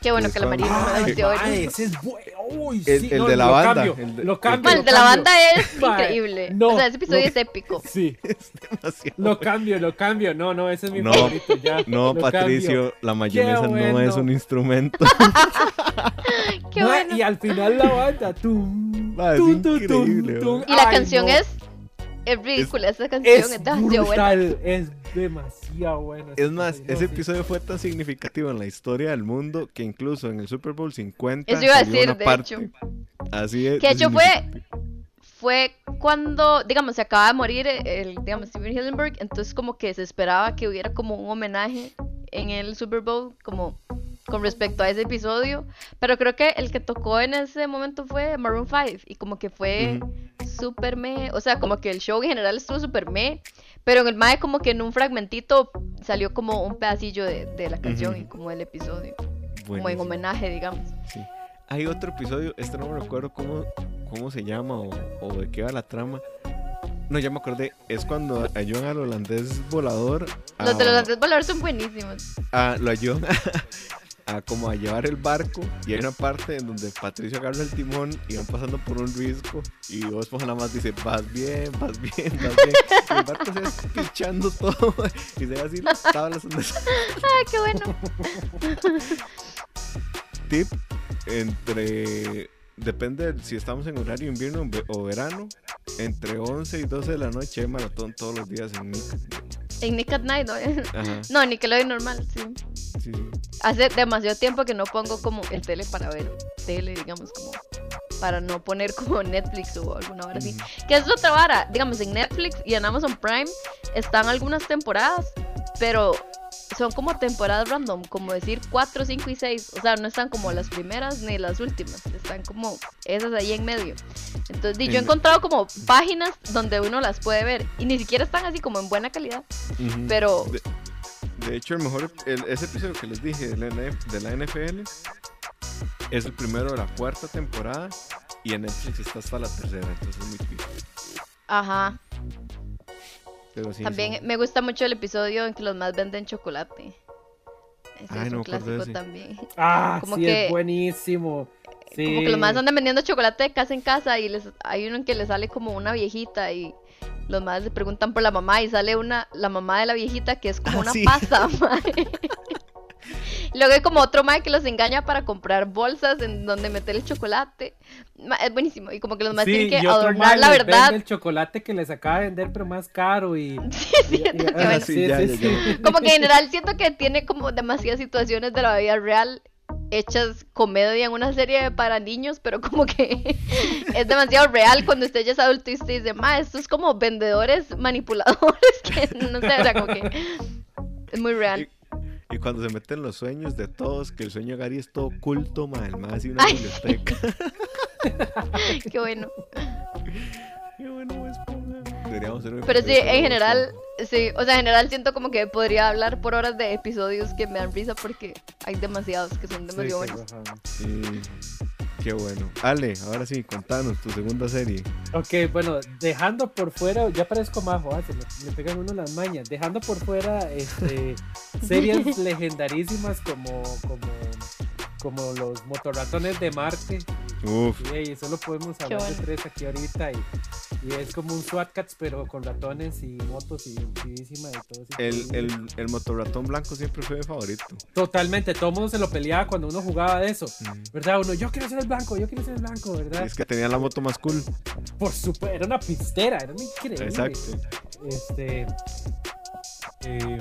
Qué bueno Es cuando- me Ay, mae, ese es bueno. Uy, El- sí, el no, de la lo banda, cambio, el de- lo el- cambio, Bueno, lo el de la banda es increíble. no, o sea, ese episodio es épico. Sí, <laughs> Es demasiado. lo cambio, lo cambio. No, no, ese es mi No, favorito ya. No, lo Patricio, cambio. la mayonesa no es bueno. un instrumento. <laughs> Qué bueno. Y al final la banda. Tum, es tum, tum, tum. Y la Ay, canción no. es. Es ridícula, esa canción es, Es demasiado buena. brutal, es demasiado bueno. Es más, No, ese sí. episodio fue tan significativo en la historia del mundo que incluso en el Super Bowl 50 Eso iba a decir, una de parte. hecho. Así es. Que de hecho fue- fue cuando, digamos, se acaba de morir el, digamos, Steven Hillenburg, entonces como que se esperaba que hubiera como un homenaje en el Super Bowl, como con respecto a ese episodio, pero creo que el que tocó en ese momento fue Maroon 5 y como que fue Ujú. súper me, o sea, como que el show en general estuvo súper me, pero en el mae como que en un fragmentito salió como un pedacillo de, de la canción Ujú. y como el episodio, como en Buenísimo. homenaje, digamos. Sí. Hay otro episodio, este no me recuerdo cómo, cómo se llama o, o de qué va la trama. No, ya me acordé. Es cuando ayudan al holandés volador. A, Los de los Andrés Volador son buenísimos. a- lo ayudan <laughs> a, como a llevar el barco. Y hay una parte en donde Patricio agarra el timón y van pasando por un risco. Y vos pues nada más dice, vas bien, vas bien, vas bien. Y el barco se va pichando <laughs> todo. Y se ve así las tablas donde Ay, <laughs> qué bueno. tip entre depende de si estamos en horario invierno o ve- o verano entre 11 y 12 de la noche hay maratón todos los días en Nick En Nick at Night, ¿no? <laughs> ajá No, Nickelodeon normal, sí. sí, sí. Hace demasiado tiempo que no pongo como el tele para ver tele, digamos, como para no poner como Netflix o alguna hora así. Que es otra vara, digamos, en Netflix y en Amazon Prime están algunas temporadas, pero son como temporadas random, como decir 4, 5 y 6. O sea, no están como las primeras ni las últimas, están como esas ahí en medio. Entonces, di, yo he En- encontrado como páginas donde uno las puede ver y ni siquiera están así como en buena calidad, Ujú. pero de, de hecho el mejor el- ese episodio que les dije de la, de la NFL es el primero de la cuarta temporada y en Netflix está hasta la tercera entonces es muy difícil ajá. Pero sí, También sí. me gusta mucho el episodio en que los más venden chocolate. Ese Ay, es no un clásico también. Ah, <laughs> Como sí, que- es buenísimo. Sí. Como que los más andan vendiendo chocolate de casa en casa y les hay uno en que le sale como una viejita y los más le preguntan por la mamá y sale una la mamá de la viejita que es como Ah, una sí. pasa, <laughs> <laughs> mae. Luego hay como otro mae que los engaña para comprar bolsas en donde meter el chocolate. Es buenísimo. Y como que los más Sí, tienen que y otro adornar la verdad. el chocolate que les acaba de vender, pero más caro y. <laughs> Sí, es cierto, y- qué bueno. sí, ya, ya, ya. <laughs> Como que en general siento que tiene como demasiadas situaciones de la vida real hechas comedia en una serie para niños, pero como que <laughs> es demasiado real cuando usted ya es adulto y usted dice, ma, esto es como vendedores manipuladores, que no sé, o sea, como que es muy real. Y cuando se meten los sueños de todos, que el sueño de Gary es todo oculto, ma, el más y una Ay. biblioteca. <laughs> Qué bueno. Deberíamos hacer un Pero sí, en general, sí, o sea, en general siento como que podría hablar por horas de episodios que me dan risa porque hay demasiados que son Sí, demasiado qué buenos. Sí, qué bueno. Ale, ahora sí, contanos tu segunda serie. Ok, bueno, dejando por fuera, ya parezco majo, se me, me pegan uno las mañas. Dejando por fuera este, <laughs> series legendarísimas como, como, como los motorratones de Marte. Uf, Y hey, solo podemos hablar bueno. de tres aquí ahorita. Y, y es como un SWAT Cats, pero con ratones y motos y chidísima y todo. así el, el, el motorratón blanco siempre fue mi favorito. Totalmente, todo el mundo se lo peleaba cuando uno jugaba de eso. Mm. ¿Verdad? Uno, yo quiero ser el blanco, yo quiero ser el blanco, ¿verdad? Es que tenía la moto más cool. Por supuesto, era una pistera, era increíble. Exacto. Este. em,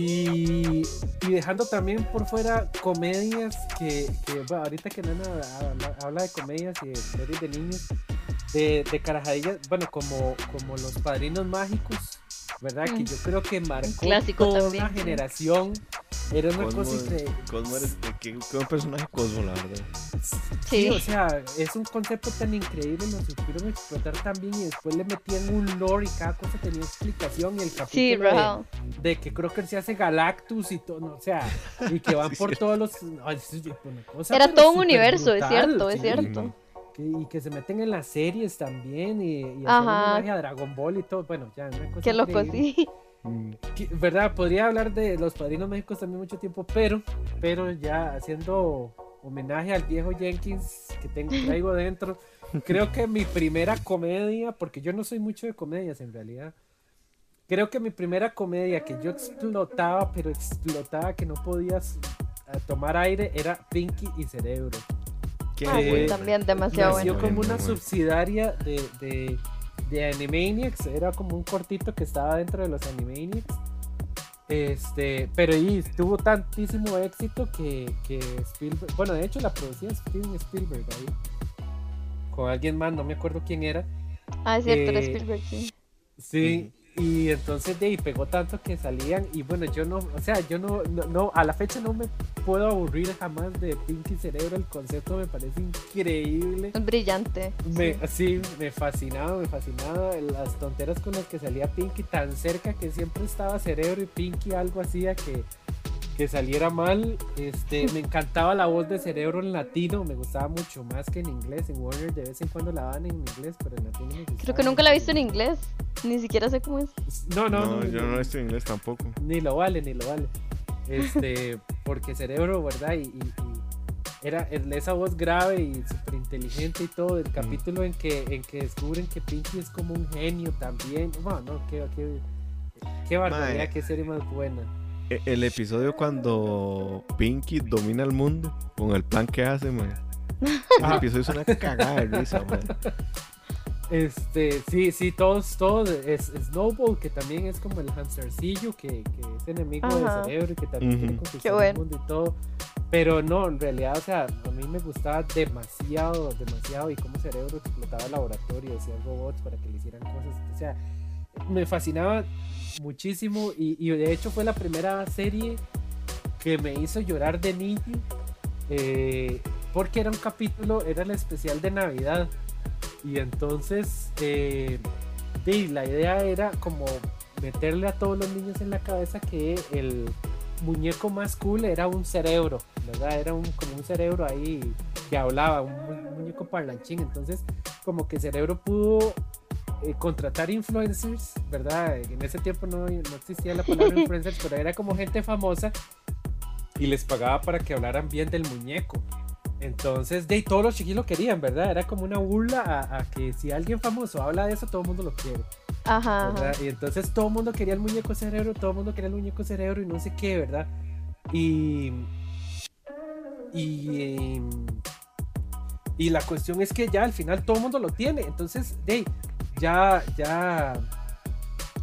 y, dejando también por fuera comedias que, ahorita que Nana habla, habla de comedias y de series de niños, de, de carajadillas, bueno, como, como Los Padrinos Mágicos, ¿verdad? Que yo creo que marcó clásico toda también, una sí. generación. Era una Cosmo, cosa increíble. Cosmo eres- qué, qué buen personaje Cosmo, la verdad. Sí, Sí. o sea, es un concepto tan increíble, lo supieron explotar tan bien y después le metían un lore y cada cosa tenía explicación y el Sí, capítulo de, rajado. de que Crocker se hace Galactus y todo, no, o sea, y que <laughs> van Sí, por cierto. todos los... ay, es una cosa, Era todo un universo, es cierto, es sí, cierto. Que- y que se meten en las series también y, y hacer a Dragon Ball y todo, bueno, ya, una cosa Qué loco, sí. <laughs> Que- ¿Verdad? Podría hablar de los padrinos médicos también mucho tiempo, pero, pero ya haciendo homenaje al viejo Jenkins que tengo, <laughs> traigo dentro, creo que mi primera comedia, porque yo no soy mucho de comedias en realidad, creo que mi primera comedia que yo explotaba, pero explotaba que no podías eh, tomar aire, era Pinky y Cerebro. Ah, también demasiado Nació bueno. como una subsidiaria de, de, de Animaniacs, era como un cortito que estaba dentro de los Animaniacs. Este, pero y tuvo tantísimo éxito que, que Spielberg, bueno, de hecho la producía Steven Spielberg ahí, con alguien más, no me acuerdo quién era. Ah, es cierto, era Eh, Spielberg, sí. Sí, y entonces de ahí pegó tanto que salían y bueno, yo no, o sea, yo no, no, no, a la fecha no me puedo aburrir jamás de Pinky Cerebro, el concepto me parece increíble. Es brillante. Me, sí, me fascinaba, me fascinaba las tonteras con las que salía Pinky tan cerca que siempre estaba Cerebro y Pinky algo hacía que, que saliera mal. Este, me encantaba la voz de Cerebro en latino, me gustaba mucho más que en inglés. En Warner de vez en cuando la daban en inglés, pero en latino me Creo gustaba que nunca la he visto en inglés. Ni siquiera sé cómo es. No, no, No, no, yo no estoy en inglés tampoco. ni lo vale, ni lo vale. Este, <laughs> porque cerebro, ¿verdad? Y, y- y era esa voz grave y súper inteligente y todo. El capítulo en que, en que descubren que Pinky es como un genio también. Bueno, no, qué, qué, qué barbaridad, qué serie más buena. E- El episodio cuando Pinky domina el mundo con el plan que hace, man. Ese episodio es una cagada de risa, man. Este, sí, sí, todos, todos. Es, Snowball, que también es como el hamstercillo, que, que es enemigo Ajá. del cerebro y que también quiere Ujú. conquistar Qué el mundo y todo. Pero no, en realidad, o sea, a mí me gustaba demasiado, demasiado y cómo cerebro explotaba el laboratorio, hacía robots para que le hicieran cosas. O sea, me fascinaba muchísimo y, de hecho fue la primera serie que me hizo llorar de niño. eh, porque era un capítulo, era el especial de Navidad. Y entonces, eh, la idea era como meterle a todos los niños en la cabeza que el muñeco más cool era un cerebro, ¿verdad? Era un, como un cerebro ahí que hablaba, un, un muñeco parlanchín. Entonces, como que cerebro pudo eh, contratar influencers, ¿verdad? En ese tiempo no, no existía la palabra <laughs> influencers, pero era como gente famosa y les pagaba para que hablaran bien del muñeco. Entonces, de ahí todos los chiquillos lo querían, ¿verdad? Era como una burla a, a que si alguien famoso habla de eso, todo el mundo lo quiere. Ajá. Y entonces todo el mundo quería el muñeco cerebro, todo el mundo quería el muñeco cerebro y no sé qué, ¿verdad? Y. Y. em, y la cuestión es que ya al final todo el mundo lo tiene. Entonces, de ahí, ya, ya.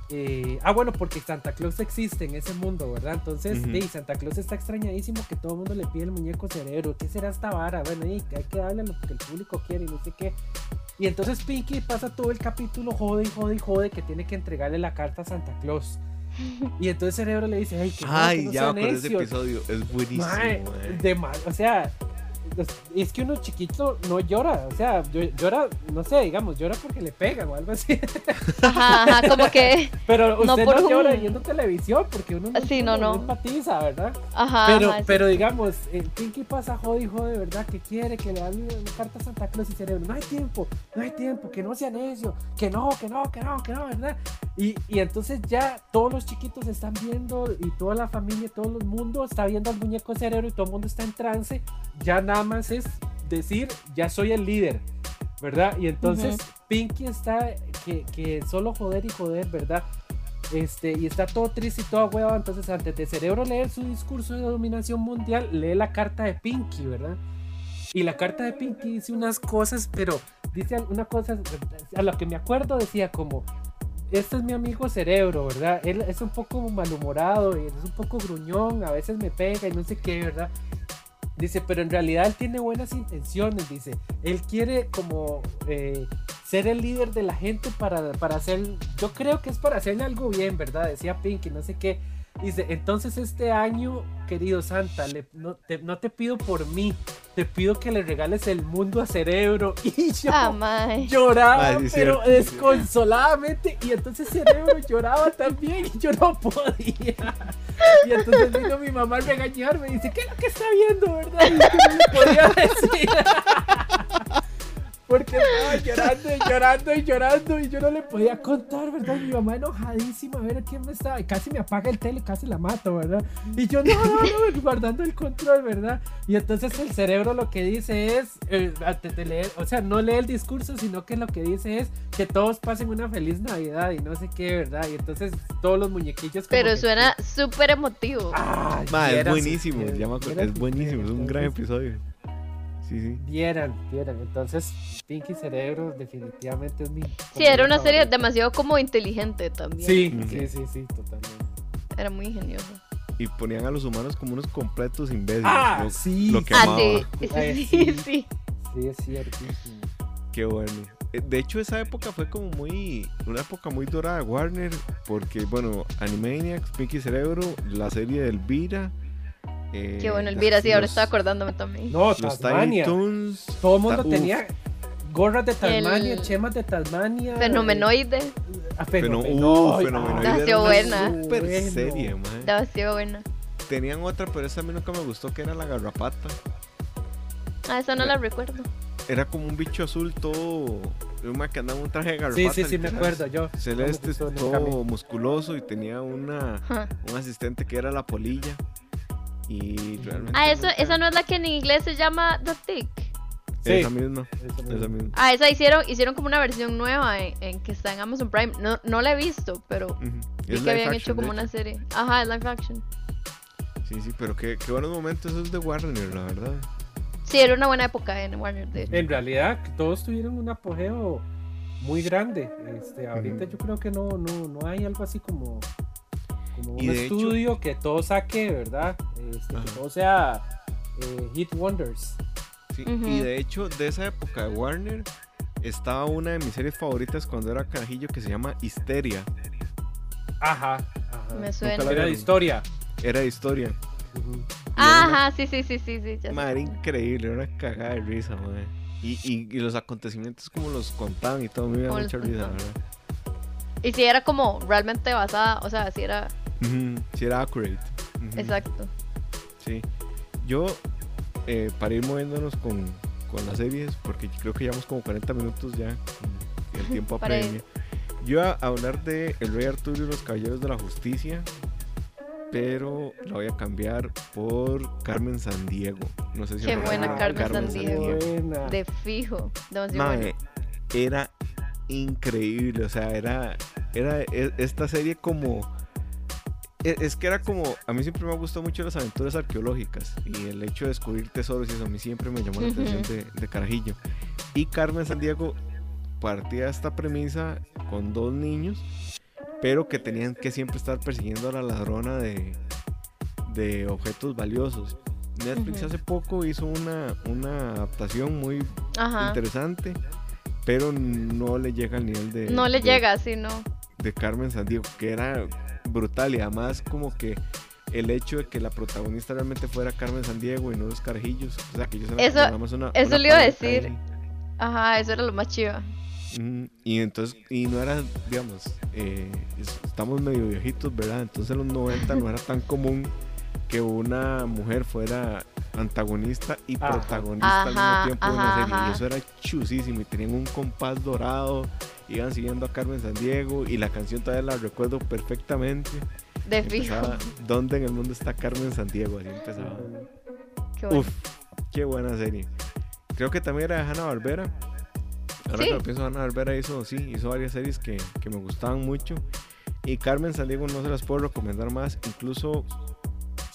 eh, ah, bueno, porque Santa Claus existe en ese mundo, ¿verdad? Entonces, ahí, Santa Claus está extrañadísimo que todo el mundo le pide el muñeco cerebro. ¿Qué será esta vara? Bueno, y hay que darle lo que el público quiere y no sé qué. Y entonces Pinky pasa todo el capítulo jode y jode y jode que tiene que entregarle la carta a Santa Claus. <laughs> Y entonces Cerebro le dice, ay, que Ay, no ya de ese necios". episodio. Es buenísimo, Mae, man. de mal, o sea, es que uno chiquito no llora, o sea, llora, no sé, digamos, llora porque le pegan o algo así. Ajá, ajá como que. <laughs> Pero usted no, llora viendo televisión porque uno no, sí, no, no. empatiza, ¿verdad? Ajá. Pero, pero digamos, el Pinky pasa jode jode, ¿verdad? Que quiere que le dan una carta a Santa Claus y cerebro. No hay tiempo, no hay tiempo, que no sea necio, que no, que no, que no, que no, ¿verdad? Y, y entonces ya todos los chiquitos están viendo y toda la familia, todo el mundo está viendo al muñeco cerebro y todo el mundo está en trance. Ya nada más es decir, ya soy el líder, ¿verdad? Y entonces Pinky está que, que, solo joder y joder, ¿verdad? Este, y está todo triste y todo huevo. Entonces, antes de Cerebro leer su discurso de dominación mundial, lee la carta de Pinky, ¿verdad? Y la carta de Pinky dice unas cosas, pero dice una cosa, a lo que me acuerdo decía como, este es mi amigo cerebro, ¿verdad? Él es un poco malhumorado y es un poco gruñón, a veces me pega y no sé qué, ¿verdad? Dice, pero en realidad él tiene buenas intenciones, dice. Él quiere como eh, ser el líder de la gente para, para hacer, yo creo que es para hacerle algo bien, ¿verdad? Decía Pinky, no sé qué. Dice, entonces este año, querido Santa, no, te, pido por mí, te pido que le regales el mundo a Cerebro. <laughs> Y yo ah, lloraba, pero desconsoladamente. Y entonces Cerebro <laughs> lloraba también y yo no podía. Y entonces vino mi mamá a regañarme y dice, ¿qué es lo que está viendo, verdad? Y yo no podía <laughs> decir. Porque estaba <laughs> llorando y llorando y llorando y yo no le podía contar, ¿verdad? Mi mamá enojadísima a ver a quién me estaba. Y casi me apaga el tele, casi la mato, ¿verdad? Y yo, no, no, no, <laughs> guardando el control, ¿verdad? Y entonces el cerebro lo que dice es, eh, antes de leer, o sea, no lee el discurso, sino que lo que dice es que todos pasen una feliz Navidad y no sé qué, ¿verdad? Y entonces todos los muñequillos. Pero suena súper emotivo. Ah, es buenísimo, es buenísimo, es un gran episodio. Sí, sí. Vieran, vieran. Entonces, Pinky Cerebro definitivamente es mi... Sí, era una serie demasiado como inteligente también. Sí, sí, sí, sí, totalmente. Era muy ingenioso. Y ponían a los humanos como unos completos imbéciles. Ah, sí. Lo que ah, <laughs> sí, sí, sí, sí. Sí, es ciertísimo. Qué bueno. Eh, de hecho, esa época fue como muy. Una época muy dorada de Warner. Porque, bueno, Animaniacs, Pinky Cerebro, la serie de Elvira eh, Qué bueno, Elvira, sí, ahora estoy acordándome también. No, los Tasmania. Todo el mundo tenía gorras de Tasmania, chemas de Tasmania. Fenomenoide. Ah, fenomenoide. fenomenoide. buena. Super serie, man. Demasiado buena. Tenían otra, pero esa a mí nunca me gustó, que era la garrapata. Ah, esa no la recuerdo. Era como un bicho azul todo. Una que andaba un traje de garrapata. Sí, sí, sí, me acuerdo yo. Celeste, todo musculoso y tenía una, un asistente que era la polilla. Y realmente. Ah, eso, esa no es la que en inglés se llama The Tick. Sí, esa misma, esa misma. Ah, esa hicieron, hicieron como una versión nueva en, que está en Amazon Prime. No, no la he visto, pero vi que habían hecho como una serie. Ajá, es live action. Sí, sí, pero qué, qué buenos momentos esos de Warner, la verdad. Sí, era una buena época en Warner. En realidad, todos tuvieron un apogeo muy grande. Este, ahorita yo creo que no, no, no hay algo así como como un estudio que todo saque, ¿verdad? Este, que todo sea eh, Hit Wonders. Sí, y de hecho, de esa época de Warner, estaba una de mis series favoritas cuando era carajillo que se llama Histeria. Ajá, ajá. Me suena. Era de historia. Era de historia. Ajá, sí, sí, sí, sí, sí. Madre, increíble, era una cagada de risa, madre. Y, y, y, los acontecimientos como los contaban y todo, me dio mucha risa, ¿verdad? Y si era como realmente basada, o sea, si era si era accurate. Exacto. Sí. Yo, eh, para ir moviéndonos con, con, las series, porque creo que llevamos como 40 minutos ya, el tiempo <laughs> apremia. Yo iba a hablar de El Rey Arturo y los Caballeros de la Justicia, pero la voy a cambiar por Carmen Sandiego. No sé si Qué buena Carmen, Sandiego. De fijo. Era increíble, o sea, era, era e, esta serie como es que era como, a mí siempre me ha gustado mucho las aventuras arqueológicas y el hecho de descubrir tesoros y eso a mí siempre me llamó la atención de, carajillo. Y Carmen Sandiego partía esta premisa con dos niños, pero que tenían que siempre estar persiguiendo a la ladrona de, de objetos valiosos. Netflix hace poco hizo una, una adaptación muy interesante, pero no le llega al nivel de... No le llega, sí, no. De Carmen Sandiego, que era brutal y además como que el hecho de que la protagonista realmente fuera Carmen Sandiego y no los carajillos. O sea, que ellos Eso- una, eso una le iba a decir. ahí. Ajá, eso era lo más chiva. Ujú, Y entonces, y no era, digamos, eh, es- estamos medio viejitos, ¿verdad? Entonces en los 90 no era tan común que una mujer fuera antagonista y Ajá. protagonista al mismo tiempo de una serie. Y eso era chusísimo. Y tenían un compás dorado, iban siguiendo a Carmen Sandiego y la canción todavía la recuerdo perfectamente. De fijo. Empezaba, ¿Dónde en el mundo está Carmen Sandiego? Así empezaba. Qué bueno. Uf, qué buena serie. Creo que también era de Hanna Barbera. Ahora Sí. que lo pienso, Hanna Barbera hizo, sí, hizo varias series que, que me gustaban mucho. Y Carmen Sandiego no se las puedo recomendar más. Incluso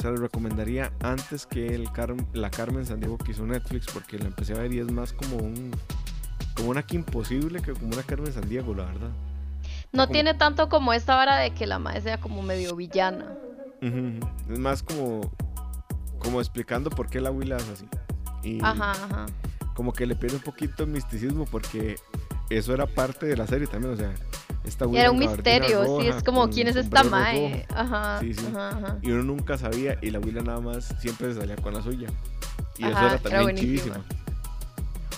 se las recomendaría antes que el Car- la Carmen Sandiego que hizo Netflix, porque la empecé a ver y es más como un como una que imposible que como una Carmen Sandiego, la verdad. No como- tiene tanto como esta vara de que la madre sea como medio villana. Es más como como explicando por qué la Willa es así. Y, Ajá, ajá. como que le pierde un poquito el misticismo porque eso era parte de la serie también, o sea, esta era un misterio, sí, es como quién es esta mae. Ajá, Sí, sí. ajá, ajá. Y uno nunca sabía y la Willa nada más siempre se salía con la suya. Y eso era era también chivísima.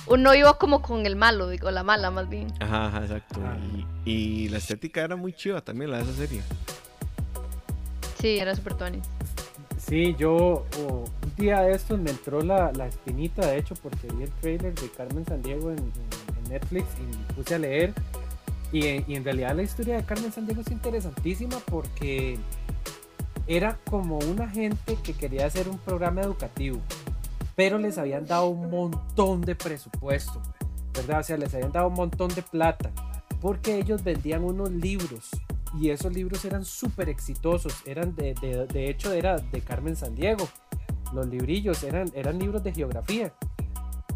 Uno iba como con el malo, digo, la mala más bien. Ajá, ajá, exacto. Ah. Y, y la estética era muy chiva también, la de esa serie. Sí, era super Tony. Sí, yo oh, un día de estos me entró la, la espinita, de hecho, porque vi el trailer de Carmen Sandiego en, en- en Netflix y me puse a leer. Y, en- y en realidad la historia de Carmen Sandiego es interesantísima porque era como una gente que quería hacer un programa educativo, pero les habían dado un montón de presupuesto, ¿verdad? O sea, les habían dado un montón de plata, porque ellos vendían unos libros y esos libros eran súper exitosos, eran de, de, de hecho era de Carmen Sandiego, los librillos eran, eran libros de geografía.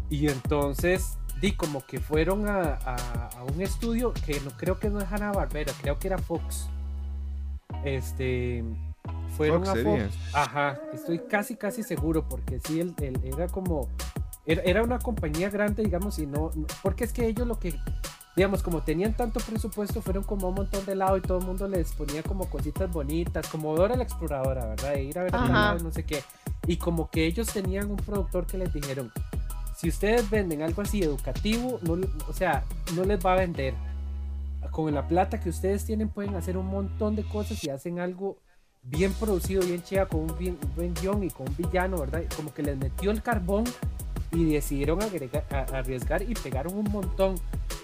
Y entonces, di como que fueron a, a- a un estudio que no creo que no es Hanna Barbera, creo que era Fox. Este fueron Fox a sería. Ajá, estoy casi casi seguro porque sí él, él era como era, era una compañía grande, digamos, y no, no- porque es que ellos lo que digamos, como tenían tanto presupuesto, fueron como un montón de lado y todo el mundo les ponía como cositas bonitas, como Dora la exploradora, ¿verdad? De ir a ver a lado no sé qué. Y como que ellos tenían un productor que les dijeron, si ustedes venden algo así educativo, no, o sea, no les va a vender. Con la plata que ustedes tienen pueden hacer un montón de cosas y hacen algo bien producido, bien chido, con un, bien, un buen guion y con un villano, ¿verdad? Como que les metió el carbón y decidieron agregar- a- arriesgar y pegaron un montón.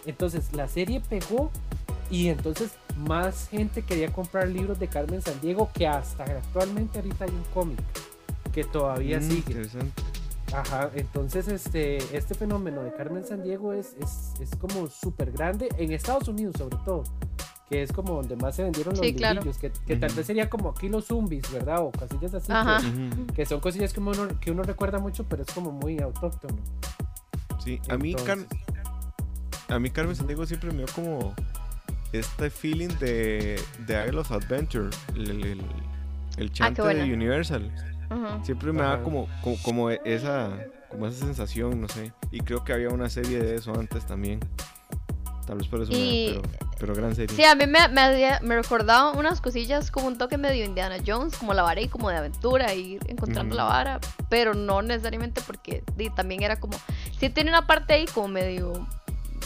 Entonces la serie pegó y entonces más gente quería comprar libros de Carmen Sandiego que hasta actualmente ahorita hay un cómic que todavía Mm, sigue. Interesante. Ajá, entonces este, este fenómeno de Carmen Sandiego es, es, es como súper grande en Estados Unidos sobre todo, que es como donde más se vendieron los Sí, claro. que, que tal vez sería como aquí los zombies, ¿verdad? O cosillas así, Ajá. que, que son cosillas que uno, que uno recuerda mucho, pero es como muy autóctono. Sí, a mí, Car- a mí Carmen Sandiego siempre me dio como este feeling de, de Isle of Adventure, el, el, el- el chante de. Universal. Ajá. Siempre me da como, como, como esa, como esa sensación, no sé. Y creo que había una serie de eso antes también. Tal vez por eso Y- pero, pero gran serie. Sí, a mí me, me, me recordaba unas cosillas como un toque medio Indiana Jones, como la vara y como de aventura, ir encontrando la vara, pero no necesariamente porque también era como, sí tiene una parte ahí como medio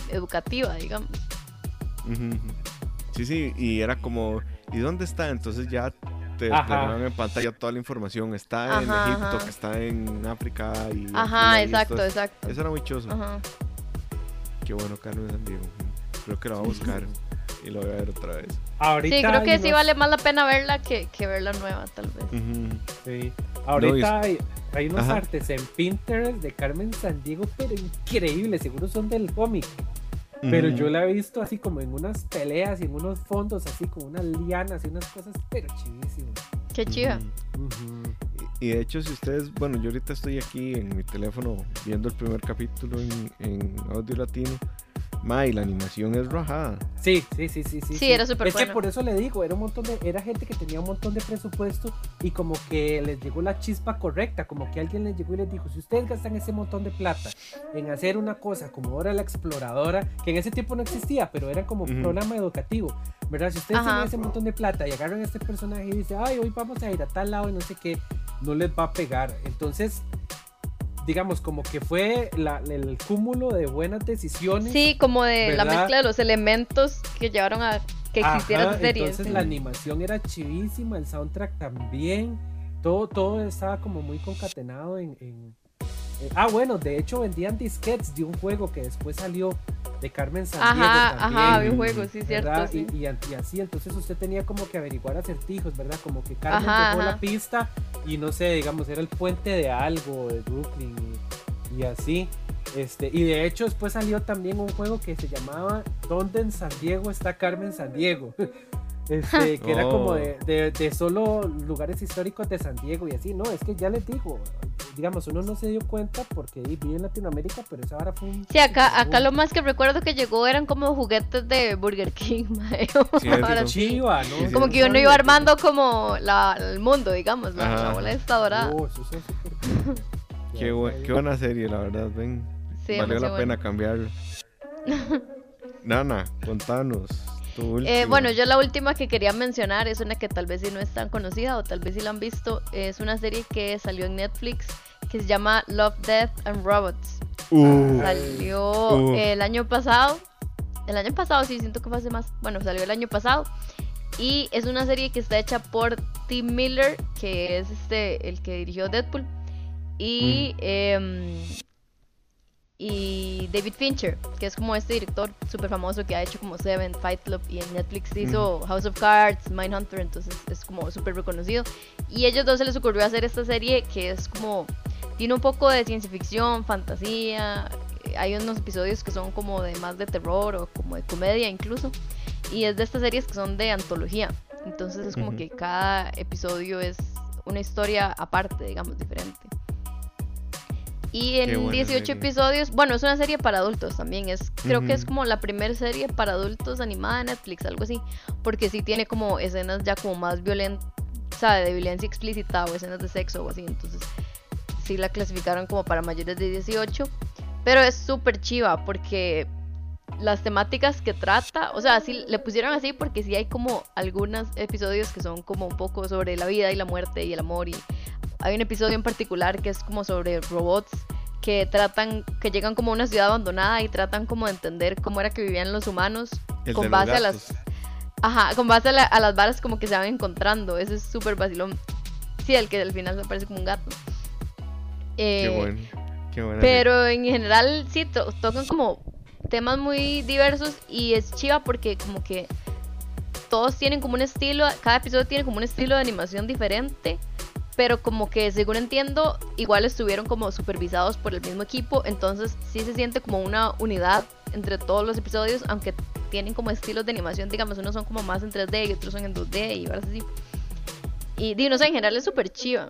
educativa, digamos. Sí, sí, y era como, ¿y dónde está? Entonces ya te ponían en pantalla toda la información. Está en Egipto, ajá. está en África y... Ajá, exacto, exacto. Eso era muy choso. Ajá. Qué bueno, Carmen Sandiego. Creo que la voy a buscar y la voy a ver otra vez. ahorita Sí, creo hay que sí unos- vale más la pena verla que, que ver la nueva, tal vez. Ujú. Sí. Ahorita No, hay, hay unos Ajá. artes en Pinterest de Carmen Sandiego, pero increíbles, seguro son del cómic. Pero Ujú. yo la he visto así como en unas peleas y en unos fondos, así con unas lianas y unas cosas, pero chivísimas. Qué chiva. Ujú. Ujú. Y y de hecho, si ustedes, bueno, yo ahorita estoy aquí en mi teléfono viendo el primer capítulo en, en audio latino. Ma, y la animación es rajada. Sí, sí, sí, sí, sí. Sí, era súper Es que por eso le digo, era un montón de, era gente que tenía un montón de presupuesto y como que les llegó la chispa correcta, como que alguien les llegó y les dijo, si ustedes gastan ese montón de plata en hacer una cosa como ahora la exploradora, que en ese tiempo no existía, pero era como un Ujú. programa educativo, ¿verdad? Si ustedes Ajá. tienen ese montón de plata y agarran a este personaje y dicen, ay, hoy vamos a ir a tal lado y no sé qué, no les va a pegar. Entonces, digamos, como que fue la- el cúmulo de buenas decisiones. Sí, como de la mezcla de los elementos que llevaron a que existiera Ajá, esa serie. Entonces sí. la animación era chivísima, el soundtrack también, todo, todo estaba como muy concatenado en... en- ah, bueno, de hecho vendían disquets de un juego que después salió de Carmen Sandiego Ajá, también, ajá, había un juego, sí, cierto. Y, y, y así, entonces usted tenía como que averiguar acertijos, ¿verdad? Como que Carmen Ajá, ajá. la pista y no sé, digamos, era el puente de algo, de Brooklyn y, y así. Este, y de hecho después salió también un juego que se llamaba ¿Dónde en San Diego está Carmen San Diego? Este, que era como Oh. de, de- de solo lugares históricos de San Diego y así, no, es que ya les digo, digamos, uno no se dio cuenta porque vive en Latinoamérica, pero esa ahora fue un... Sí, acá, acá lo más que recuerdo que llegó eran como juguetes de Burger King, <laughs> sí. Chiva, ¿no? Sí, sí. Como No que uno iba que- armando como la, el mundo, digamos, la, bola esta dorada. Oh, eso es súper- Qué, bu- buena serie, la verdad, ven. Sí, Valió la pena cambiarlo. <laughs> Nana, contanos. Eh, bueno, yo la última que quería mencionar es una que tal vez sí no es tan conocida o tal vez sí la han visto. Es una serie que salió en Netflix que se llama Love, Death and Robots. Uh, Salió Uh. el año pasado. El año pasado, sí, siento que fue hace más. Bueno, salió el año pasado. Y es una serie que está hecha por Tim Miller, que es este el que dirigió Deadpool. Y, em, y David Fincher, que es como este director súper famoso que ha hecho como Seven, Fight Club y en Netflix hizo House of Cards, Mindhunter, entonces es como súper reconocido. Y ellos dos se les ocurrió hacer esta serie que es como, tiene un poco de ciencia ficción, fantasía, eh, hay unos episodios que son como de más de terror o como de comedia incluso. Y es de estas series que son de antología. Entonces es como Ujú. que cada episodio es una historia aparte, digamos, diferente. Y en buena 18 serie. episodios, bueno, es una serie para adultos también. Es, creo que es como la primera serie para adultos animada de Netflix, algo así. Porque sí tiene como escenas ya como más violentas, ¿sabe? De violencia explícita o escenas de sexo o así. Entonces sí la clasificaron como para mayores de 18. Pero es súper chiva porque las temáticas que trata, o sea, sí le pusieron así porque sí hay como algunos episodios que son como un poco sobre la vida y la muerte y el amor y hay un episodio en particular que es como sobre robots que tratan, que llegan como a una ciudad abandonada y tratan como de entender cómo era que vivían los humanos el con base a las. Ajá, con base a, la- a las varas como que se van encontrando. Ese es súper vacilón. Sí, el que al final me parece como un gato. Qué Eh, bueno. Qué buena pero en general sí to- tocan como temas muy diversos y es chiva porque como que todos tienen como un estilo, cada episodio tiene como un estilo de animación diferente, pero como que según entiendo, igual estuvieron como supervisados por el mismo equipo, entonces sí se siente como una unidad entre todos los episodios, aunque tienen como estilos de animación, digamos, unos son como más en 3D y otros son en 2D y varas así. Y digo, no sé, en general es súper chiva.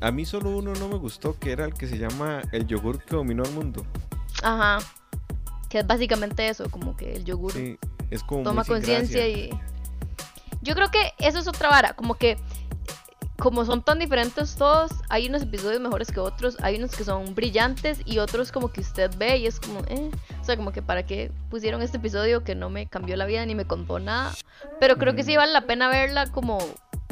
A mí solo uno no me gustó, que era el que se llama El yogur que dominó el mundo. Ajá. Que es básicamente eso, como que el yogur Sí, es como toma conciencia y yo creo que eso es otra vara como que como son tan diferentes todos hay unos episodios mejores que otros hay unos que son brillantes y otros como que usted ve y es como eh. O sea como que para qué pusieron este episodio que no me cambió la vida ni me contó nada. Pero creo que sí vale la pena verla como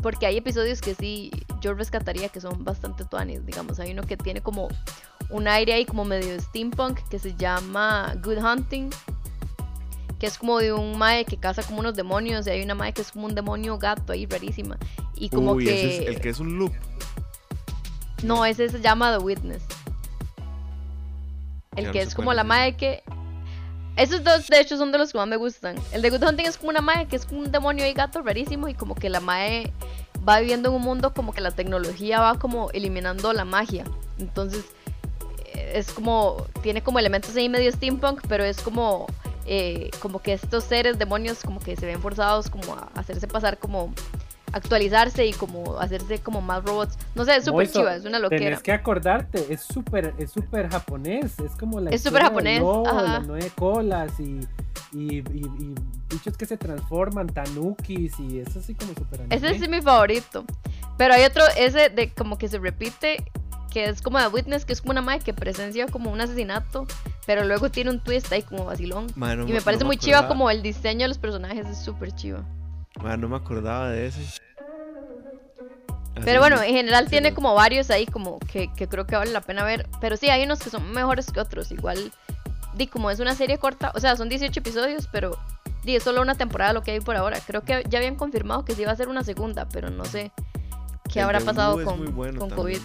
porque hay episodios que sí yo rescataría que son bastante tuanis digamos. Hay uno que tiene como un aire ahí como medio steampunk que se llama Good Hunting que es como de un mae que caza como unos demonios y hay una mae que es como un demonio gato ahí rarísima y como Uy, que ese es el que es un loop. no ese se llama The Witness. El Ya que no es como la mae que esos dos de hecho son de los que más me gustan. El de Good Hunting es como una mae que es como un demonio y gato rarísimo y como que la mae va viviendo en un mundo como que la tecnología va como eliminando la magia. Entonces es como tiene como elementos ahí medio steampunk pero es como eh, como que estos seres demonios como que se ven forzados como a hacerse pasar como actualizarse y como hacerse como más robots. No sé, es súper chiva, es una loquera. Tienes que acordarte, es súper es súper japonés, es como la Es súper japonés, las nueve colas y, y, y, bichos que se transforman, tanukis y eso así como súper Ese es mi favorito. Pero hay otro, ese de como que se repite, que es como The Witness, que es como una madre que presencia como un asesinato, pero luego tiene un twist ahí como vacilón. y me parece muy chiva como el diseño de los personajes es súper chiva. no me acordaba de ese. pero bueno, en general tiene como varios ahí como que, que, creo que vale la pena ver. Pero sí, hay unos que son mejores que otros. Igual, di como es una serie corta, o sea, son 18 episodios, pero di, es solo una temporada lo que hay por ahora. Creo que ya habían confirmado que sí iba a ser una segunda, pero no sé qué habrá pasado con, con COVID.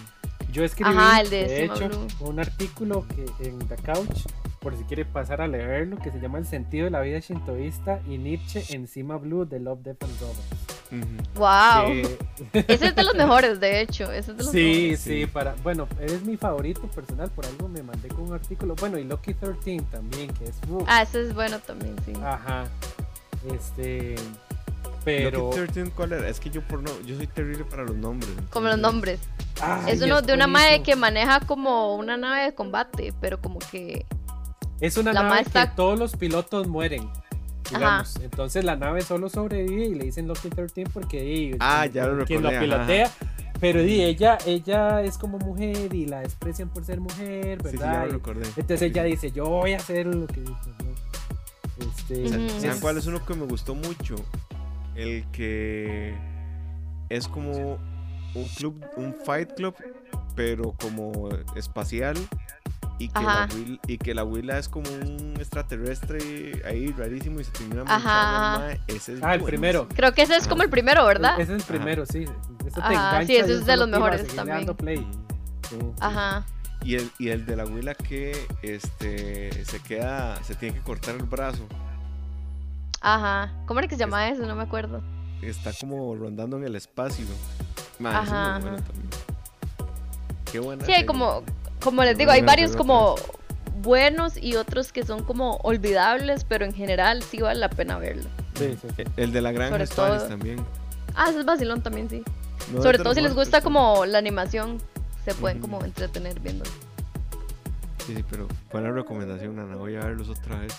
Yo escribí, de, hecho, un artículo que en The Couch, por si quiere pasar a leerlo, que se llama El sentido de la vida shintoísta y Nietzsche encima Blue de Love, Death and Robots. Wow. <laughs> Ese es de los mejores, de hecho. Ese es de los sí, sí, para. Bueno, es mi favorito personal, por algo me mandé con un artículo. Bueno, y Lucky 13 también, que es. ah, ese es bueno también, sí. Ajá. Este. Pero. ¿cuál era? Es que yo por no, yo soy terrible para los nombres. Como los nombres. es uno de una madre que maneja como una nave de combate, pero como que. Es una nave que todos los pilotos mueren. Digamos. Entonces la nave solo sobrevive y le dicen Lucky 13 porque ah, ya lo quien lo pilotea. Pero di, ella, ella es como mujer y la desprecian por ser mujer, ¿verdad? entonces ella dice, yo voy a hacer lo que dice. Este, ¿Saben cuál es uno que me gustó mucho? El que es como un club, un fight club, pero como espacial. Y que, la y que la Willa es como un extraterrestre ahí rarísimo y se termina Ajá. Ese es ah, el primero. Creo que ese es como el primero, ¿verdad? Ese es el primero, sí. Eso te sí, ese es de los mejores también. Ajá. Y el, y el de la Willa que este se queda, se tiene que cortar el brazo Ajá. ¿Cómo era que se llama eso? No me acuerdo. Está como rondando en el espacio. ajá, Qué buena. Sí, hay como, como les digo, hay varios como buenos y otros que son como olvidables, pero en general sí vale la pena verlo. Sí, sí, El de la granja Spanish también. Ah, ese es vacilón también, sí. Sobre todo si les gusta como la animación, se pueden como entretener viéndolo. Sí, sí, pero buena recomendación, Ana. Voy a verlos otra vez.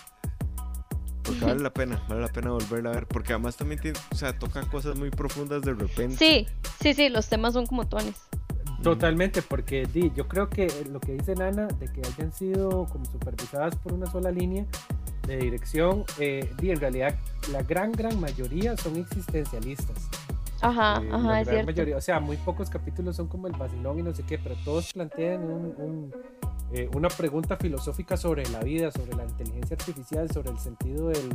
Porque vale la pena, vale la pena volverla a ver. Porque además también tiene, o sea, toca cosas muy profundas de repente. Sí, sí, sí, los temas son como tones. Totalmente, porque di, yo creo que lo que dice Nana, de que hayan sido como supervisadas por una sola línea de dirección, eh, di, en realidad la gran, gran mayoría son existencialistas. Ajá, eh, ajá, es cierto. o sea, muy pocos capítulos son como el vacilón y no sé qué, pero todos plantean un eh, una pregunta filosófica sobre la vida, sobre la inteligencia artificial, sobre el sentido del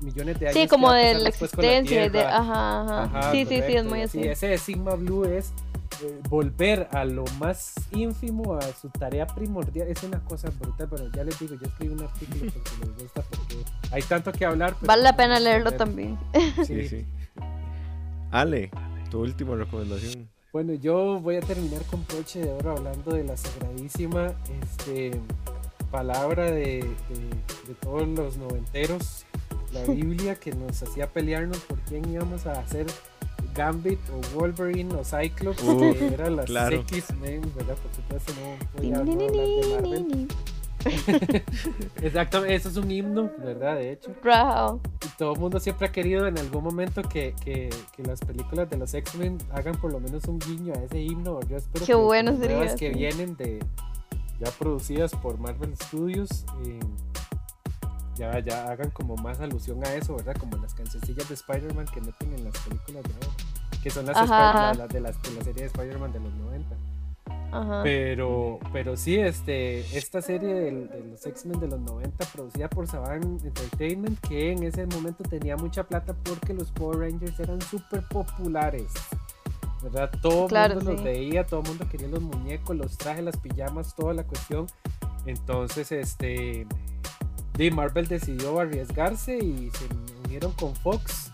millones de años. Sí, como de la existencia. de, ajá, ajá. sí, sí, sí, es muy así. Sí, ese de Sigma Blue es eh, volver a lo más ínfimo, a su tarea primordial. Es una cosa brutal, pero ya les digo, yo escribí un artículo porque me gusta, porque hay tanto que hablar. vale la pena leerlo también. Sí, sí. Ale, tu última recomendación. Bueno, yo voy a terminar con Poche de Oro hablando de la sagradísima este, palabra de, todos los noventeros, la <laughs> Biblia que nos hacía pelearnos por quién íbamos a hacer Gambit o Wolverine o Cyclops, que eran las X-Men, ¿verdad? Por supuesto, no voy a hablar de Marvel. <laughs> Exactamente, eso es un himno, ¿verdad? De hecho. Y todo el mundo siempre ha querido en algún momento que, que, que las películas de los X-Men hagan por lo menos un guiño a ese himno. Yo espero Qué que bueno las que vienen de ya producidas por Marvel Studios eh, ya, ya hagan como más alusión a eso, ¿verdad? Como las cancioncillas de Spider-Man que meten en las películas de ahora, que son las, de, las, de la serie de Spider-Man de los 90. Pero, pero sí, este, esta serie de, los X-Men de los 90 producida por Saban Entertainment, que en ese momento tenía mucha plata porque los Power Rangers eran súper populares. ¿Verdad? Todo el mundo los veía, todo el mundo quería los muñecos, los trajes, las pijamas, toda la cuestión. Entonces, este, Marvel decidió arriesgarse y se unieron con Fox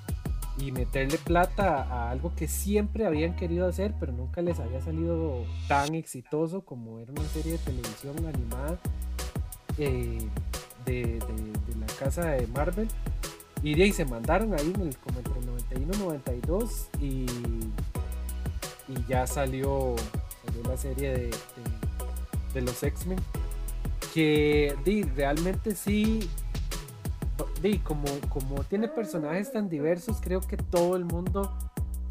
y meterle plata a algo que siempre habían querido hacer, pero nunca les había salido tan exitoso como era una serie de televisión animada eh, de, la casa de Marvel. Y de ahí se mandaron ahí en el, como entre 91 y 92 y, y ya salió, la serie de, de, los X-Men. Que realmente sí, di, como, como tiene personajes tan diversos, creo que todo el mundo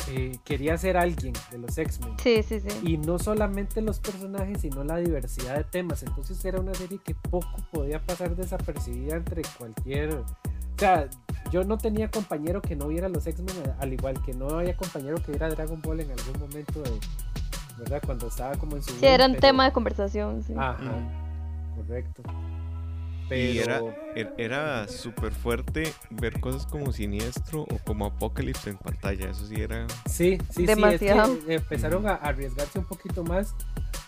eh, quería ser alguien de los X-Men. Sí, sí, sí. Y no solamente los personajes, sino la diversidad de temas. Entonces era una serie que poco podía pasar desapercibida entre cualquier... O sea, yo no tenía compañero que no viera los X-Men, al igual que no había compañero que viera Dragon Ball en algún momento de... ¿Verdad? Cuando estaba como en su... Sí, era un tema de conversación, sí. Ajá, correcto. Y era, er, era súper fuerte ver cosas como Siniestro o como Apocalypse en pantalla. Eso sí era. Sí, sí, Demasiado. sí. empezaron a arriesgarse un poquito más.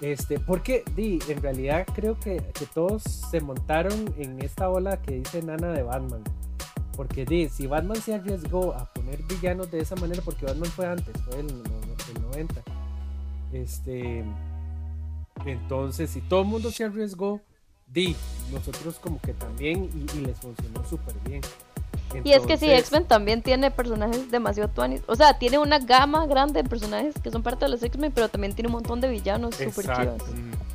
Este, porque di, en realidad creo que, que, todos se montaron en esta ola que dice Nana de Batman. Porque di, si Batman se arriesgó a poner villanos de esa manera, porque Batman fue antes, fue el, el 90. Este, entonces, si todo el mundo se arriesgó di, nosotros como que también y, les funcionó súper bien. y es que sí, X-Men también tiene personajes demasiado tuanis. O sea, tiene una gama grande de personajes que son parte de los X-Men, pero también tiene un montón de villanos súper chivos.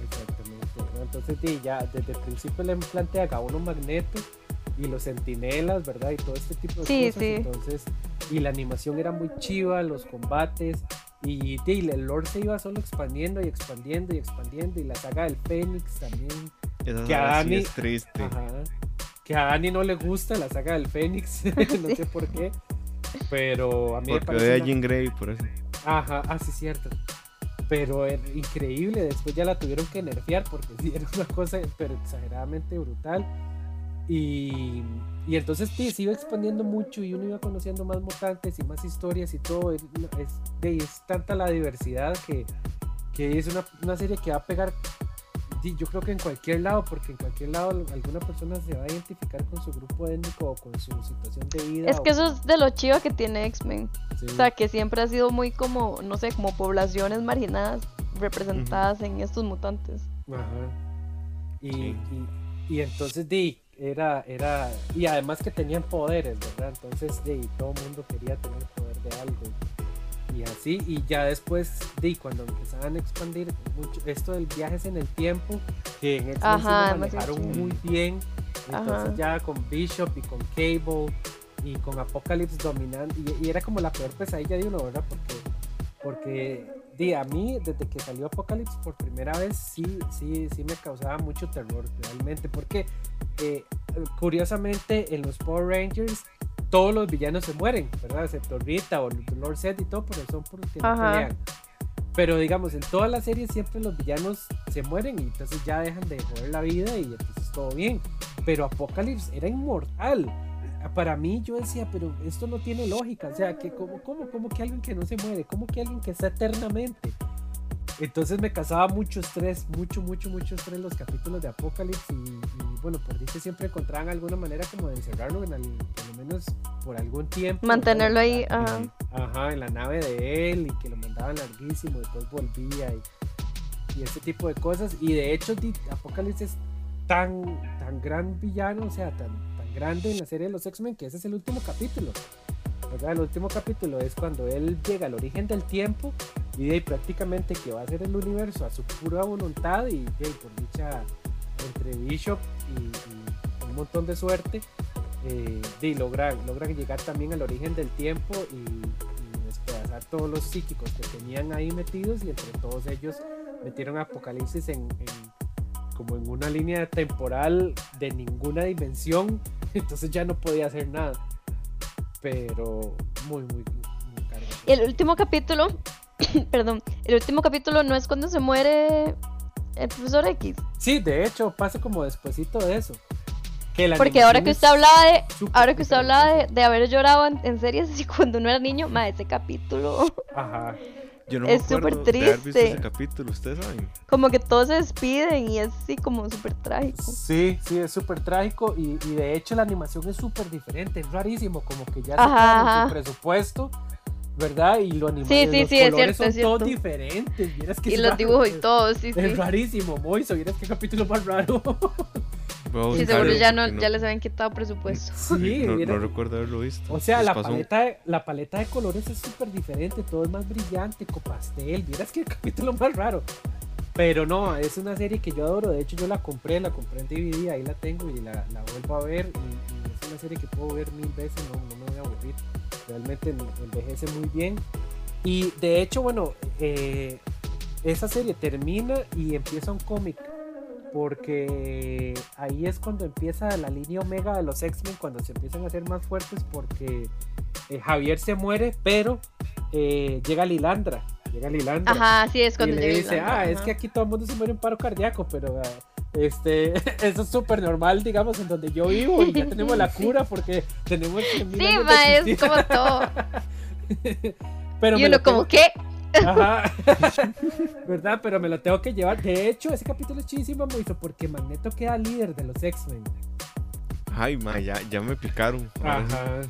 Exactamente. Entonces, di, ya desde el principio le plantea a uno Magneto y los sentinelas, ¿verdad? Y todo este tipo de sí, cosas. Sí. Entonces, y la animación era muy chiva, los combates. Y, y el lore se iba solo expandiendo y expandiendo y expandiendo. Y la saga del Fénix también que a Dani, es triste. que a Dani no le gusta la saga del Fénix, <laughs> <laughs> no sé por qué. Pero a mí Porque me parece. a Jean Grey, por eso. Ajá, ah, sí, cierto. Pero es increíble, después ya la tuvieron que nerfear porque <laughs> sí, era una cosa pero exageradamente brutal. Y, y entonces sí, se iba expandiendo mucho y uno iba conociendo más mutantes y más historias y todo. Es, es, tanta la diversidad que, que es una, una, serie que va a pegar yo creo que en cualquier lado, porque en cualquier lado alguna persona se va a identificar con su grupo étnico o con su situación de vida. Es que eso es de lo chido que tiene X-Men. O sea, que siempre ha sido muy como, no sé, como poblaciones marginadas representadas en estos mutantes. Ajá. Y, y, entonces, di, era, era, y además que tenían poderes, ¿verdad? Entonces, di, todo el mundo quería tener poder de algo y así, y ya después, de cuando empezaban a expandir mucho esto del viajes en el tiempo, que en X-Men lo manejaron muy bien, entonces ya con Bishop y con Cable y con Apocalypse dominando, y, era como la peor pesadilla de uno, ¿verdad? Porque, porque di, a mí, desde que salió Apocalypse por primera vez, sí, sí, sí me causaba mucho terror realmente, porque eh, curiosamente en los Power Rangers todos los villanos se mueren, ¿verdad? Excepto Rita o Lord Set y todo, pero son porque no pelean. Pero digamos, en todas las series siempre los villanos se mueren y entonces ya dejan de joder la vida y entonces todo bien. Pero Apocalypse era inmortal. Para mí yo decía, pero esto no tiene lógica. O sea, que como, cómo, cómo que alguien que no se muere, cómo que alguien que está eternamente. Entonces me causaba mucho estrés, mucho, mucho, mucho estrés los capítulos de Apocalypse y, bueno, por dice siempre encontraban alguna manera como de encerrarlo en el, por lo menos por algún tiempo. Mantenerlo ahí, ajá. ajá, en la nave de él y que lo mandaban larguísimo, después volvía y, y ese tipo de cosas. Y de hecho Apocalypse es tan, tan gran villano, o sea, tan, tan grande en la serie de los X-Men que ese es el último capítulo. El último capítulo es cuando él llega al origen del tiempo y de ahí prácticamente que va a ser el universo a su pura voluntad y de por dicha entre Bishop y, un montón de suerte eh, de logran, llegar también al origen del tiempo y, y, despedazar todos los psíquicos que tenían ahí metidos y entre todos ellos metieron Apocalipsis en, como en una línea temporal de ninguna dimensión <laughs> entonces ya no podía hacer nada pero muy, muy, muy Y el último capítulo, <coughs> perdón, el último capítulo no es cuando se muere el profesor X. Sí, de hecho, pasa como despuésito de eso. Porque ahora que usted hablaba de, ahora que usted hablaba de, haber llorado en, series <laughs> así cuando uno era niño, ma, ese capítulo. Ajá. Yo no es súper triste. ese capítulo, ustedes saben. Como que todos se despiden y es así como súper trágico. Sí, sí, es súper trágico y, y, de hecho la animación es súper diferente, es rarísimo, como que ya se su presupuesto. ¿Verdad? Y lo animado, sí, sí, los sí, colores es son cierto, todos diferentes. y los dibujos y todo, sí, es, sí. Es rarísimo, Moiso, miras qué capítulo más raro. <laughs> Sí, seguro ya, no, ya les habían quitado presupuesto. Sí, no, no, recuerdo haberlo visto. O sea, la paleta, de, la paleta de colores es súper diferente, todo es más brillante, copastel. Vieras que <laughs> capítulo más raro. Pero no, es una serie que yo adoro. De hecho, yo la compré, la compré en DVD, ahí la tengo y la, la vuelvo a ver. Y, es una serie que puedo ver mil veces, no, no me voy a aburrir. Realmente envejece muy bien. Y de hecho, bueno, eh, esa serie termina y empieza un cómic. Porque ahí es cuando empieza la línea Omega de los X-Men, cuando se empiezan a hacer más fuertes. Porque eh, Javier se muere, pero eh, llega Lilandra. Llega Lilandra. Ajá, sí, es cuando y le dice, ah, es que aquí todo el mundo se muere en paro cardíaco, pero este, <laughs> eso es súper normal, digamos, en donde yo vivo y ya tenemos la <laughs> cura porque tenemos... Sí, ma, es como todo. <laughs> Pero y uno como, ¿qué? Ajá. <laughs> ¿Verdad? Pero me lo tengo que llevar. De hecho, ese capítulo es chidísimo, hizo porque Magneto queda líder de los X-Men. Ay, ma, ya, ya me picaron. Ajá.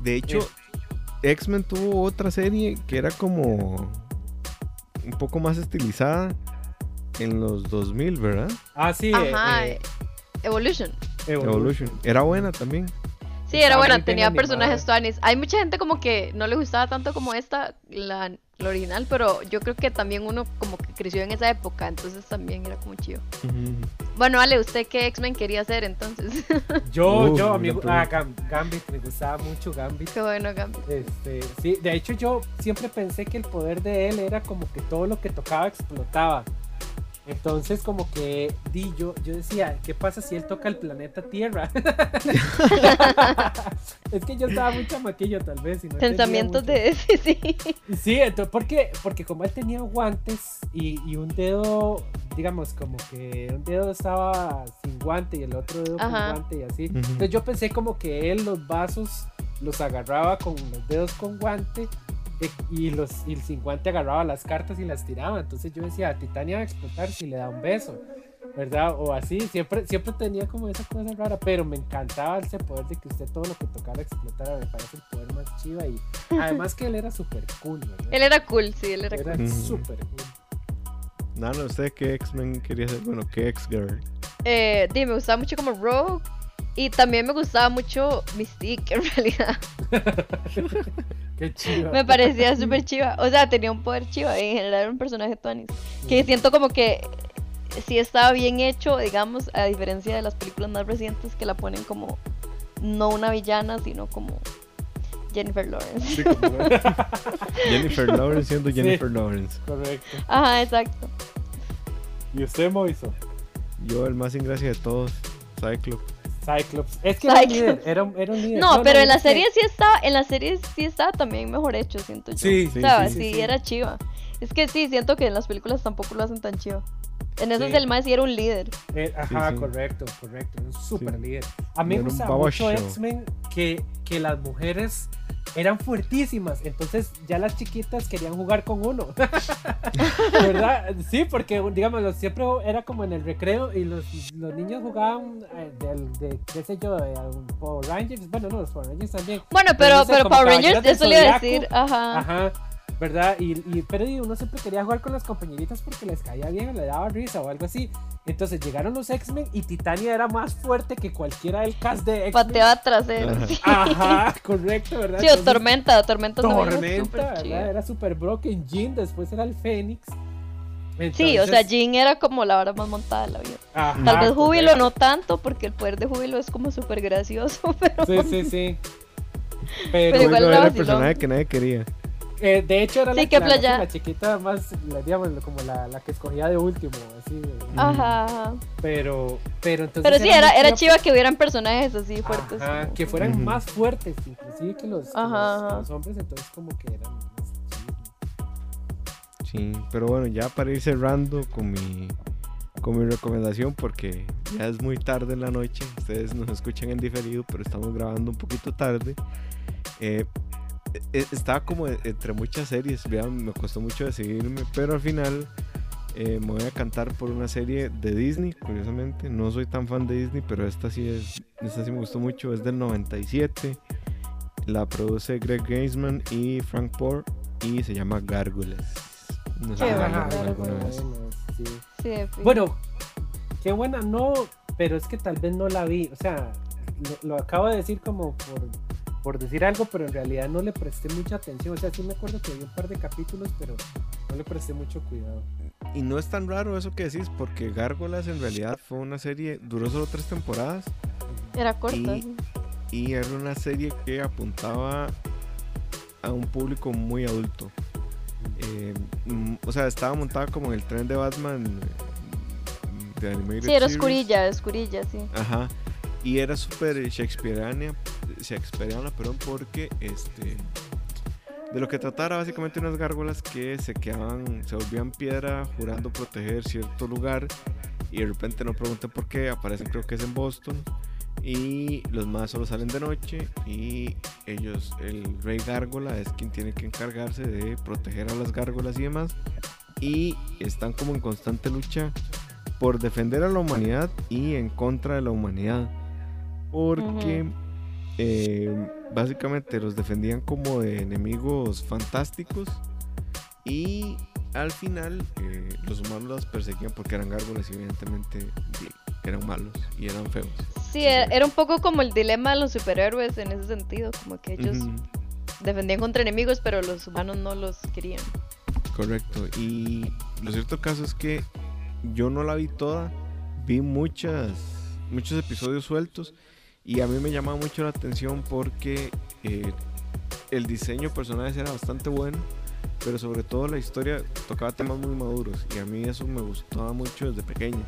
De hecho, X-Men tuvo otra serie que era como un poco más estilizada en los 2000, ¿verdad? Ah, sí. Ajá. Eh, eh, Evolution. Evolution. Era buena también. Sí, era buena, tenía personajes tuanis. Hay mucha gente como que no le gustaba tanto como esta, la, original, pero yo creo que también uno como que creció en esa época, entonces también era como chido. Bueno, Ale, ¿usted qué X-Men quería hacer entonces? <laughs> yo, yo, amigo, ah, Gambit, me gustaba mucho Gambit. Qué bueno Gambit. Este, sí, de hecho yo siempre pensé que el poder de él era como que todo lo que tocaba explotaba. Entonces, como que di yo, yo decía, ¿qué pasa si él toca el planeta Tierra? <laughs> es que yo estaba muy chamaquillo, tal vez. Y Pensamientos de <laughs> ese, sí. Sí, entonces, porque, porque como él tenía guantes y, un dedo, digamos, como que un dedo estaba sin guante y el otro dedo con guante y así. Entonces, yo pensé como que él los vasos los agarraba con los dedos con guante y, los, y el 50 agarraba las cartas y las tiraba. Entonces yo decía, Titania va a explotar si le da un beso, ¿verdad? O así, siempre, siempre tenía como esa cosa rara, pero me encantaba ese poder de que usted todo lo que tocara explotara, me parece el poder más chiva y <laughs> además que él era súper cool, ¿verdad? Él era cool, sí, él era, era cool. súper cool. No, no sé qué X-Men quería ser, bueno, qué X-Girl. Eh, me gustaba mucho como Rogue, y también me gustaba mucho Mystique, en realidad. <laughs> Qué chiva. Me parecía súper chiva. O sea, tenía un poder chiva. En general era un personaje Tonis. Que siento como que sí estaba bien hecho, digamos, a diferencia de las películas más recientes que la ponen como no una villana, sino como Jennifer Lawrence. <laughs> Jennifer Lawrence siendo Jennifer Lawrence. Correcto. Ajá, exacto. ¿Y usted, Moiso? Yo, el más ingracia de todos, Cyclops. Cyclops. Es que era un, líder, era, un, líder. No, pero en la serie sí estaba, en la serie sí estaba también mejor hecho, siento yo. Sí, sí, sí, sí, era chiva. Es que sí, siento que en las películas tampoco lo hacen tan chido. En eso es el más sí era un líder. Eh, ajá, correcto, correcto. Un super líder. A mí me gusta mucho X-Men que, que las mujeres eran fuertísimas. Entonces ya las chiquitas querían jugar con uno. <laughs> ¿Verdad? Sí, porque digamos, siempre era como en el recreo y los, los niños jugaban eh, de, qué sé yo, de Power Rangers. Bueno, no, los Power Rangers también. Bueno, pero, pero, Power Rangers, eso le iba a decir. Ajá. Ajá. ¿Verdad? Y, y, pero uno siempre quería jugar con las compañeritas porque les caía bien o le daba risa o algo así. Entonces llegaron los X-Men y Titania era más fuerte que cualquiera del cast de X-Men. Pateaba trasero. Ajá, correcto, ¿verdad? Sí, o Tormenta, Tormenta Tormenta, ¿verdad? Era super broken. Jean después era el Fénix. Sí, o sea, Jean era como la hora más montada de la vida. Tal vez Júbilo no tanto, porque el poder de Júbilo es como súper gracioso, <laughs> pero... Sí, sí, sí. Pero, igual era el personaje que nadie quería. Eh, de hecho, era la, chiquita más, digamos, como la, la, que escogía de último, así. Ajá, Pero, pero entonces. Pero sí, era, era chiva que hubieran personajes así fuertes. Ajá, que fueran más fuertes, inclusive que los, los, hombres, entonces, como que eran más Sí, pero bueno, ya para ir cerrando con mi, con mi recomendación, porque ya es muy tarde en la noche, ustedes nos escuchan en diferido, pero estamos grabando un poquito tarde. Eh, estaba como entre muchas series, me costó mucho decidirme, pero al final eh, me voy a cantar por una serie de Disney, curiosamente. No soy tan fan de Disney, pero esta sí es, esta sí me gustó mucho, es del 97. La produce Greg Gainsman y Frank Poor y se llama Gárgolas. No sé alguna vez. Bueno, qué buena, no pero es que tal vez no la vi. O sea, lo, acabo de decir como por, por decir algo, pero en realidad no le presté mucha atención. O sea, sí me acuerdo que vi un par de capítulos, pero no le presté mucho cuidado. Y no es tan raro eso que decís, porque Gárgolas en realidad fue una serie, duró solo tres temporadas. Era corta. Y, era una serie que apuntaba a un público muy adulto. Eh, mm, o sea, estaba montada como en el tren de Batman de Animated Sí, era oscurilla, oscurilla, sí. Ajá. Y era súper shakespeareana Shakespeareana, perdón, porque este de lo que tratara básicamente unas gárgolas que se quedaban, se volvían piedra jurando proteger cierto lugar y de repente no pregunten por qué, aparecen creo que es en Boston y los más solo salen de noche y ellos, el rey gárgola es quien tiene que encargarse de proteger a las gárgolas y demás y están como en constante lucha por defender a la humanidad y en contra de la humanidad porque eh, básicamente los defendían como de enemigos fantásticos y al final eh, los humanos los perseguían porque eran gárgolas y evidentemente eran malos y eran feos. Sí, era, un poco como el dilema de los superhéroes en ese sentido, como que ellos defendían contra enemigos pero los humanos no los querían. Correcto, y lo cierto caso es que yo no la vi toda, vi muchas, muchos episodios sueltos y a mí me llamaba mucho la atención porque eh, el diseño personal era bastante bueno, pero sobre todo la historia tocaba temas muy maduros y a mí eso me gustaba mucho desde pequeño.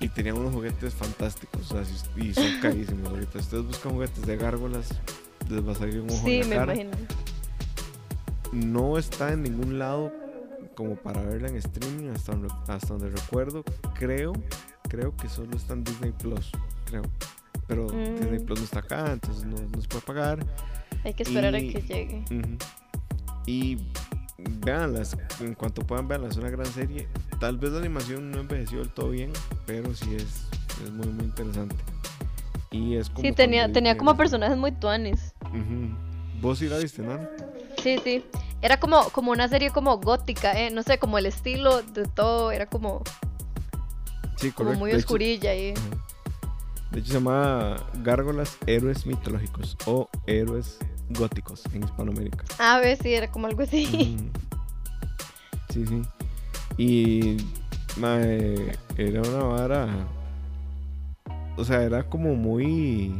Y tenía unos juguetes fantásticos, y son <laughs> carísimos. Ahorita, ustedes buscan juguetes de gárgolas, les va a salir un ojo sí, en la me imagino. No está en ningún lado como para verla en streaming, hasta donde, hasta donde recuerdo. Creo, creo que solo está en Disney Plus, creo pero Disney mm. Plus no está acá, entonces no, no, se puede pagar. Hay que esperar a que llegue. Y véanlas, en cuanto puedan verlas, es una gran serie. Tal vez la animación no envejeció del todo bien, pero sí es, es muy, muy interesante. Y es como sí, tenía, tenía como personajes muy tuanes. ¿Vos sí la viste? Sí, sí. Era como, como una serie como gótica, ¿eh? No sé, como el estilo de todo, era como... Sí, como muy oscurilla y... De hecho se llama Gárgolas Héroes Mitológicos o Héroes Góticos en Hispanoamérica. Ah, ver, sí, era como algo así. Sí, sí. Y era una vara. O sea, era como muy.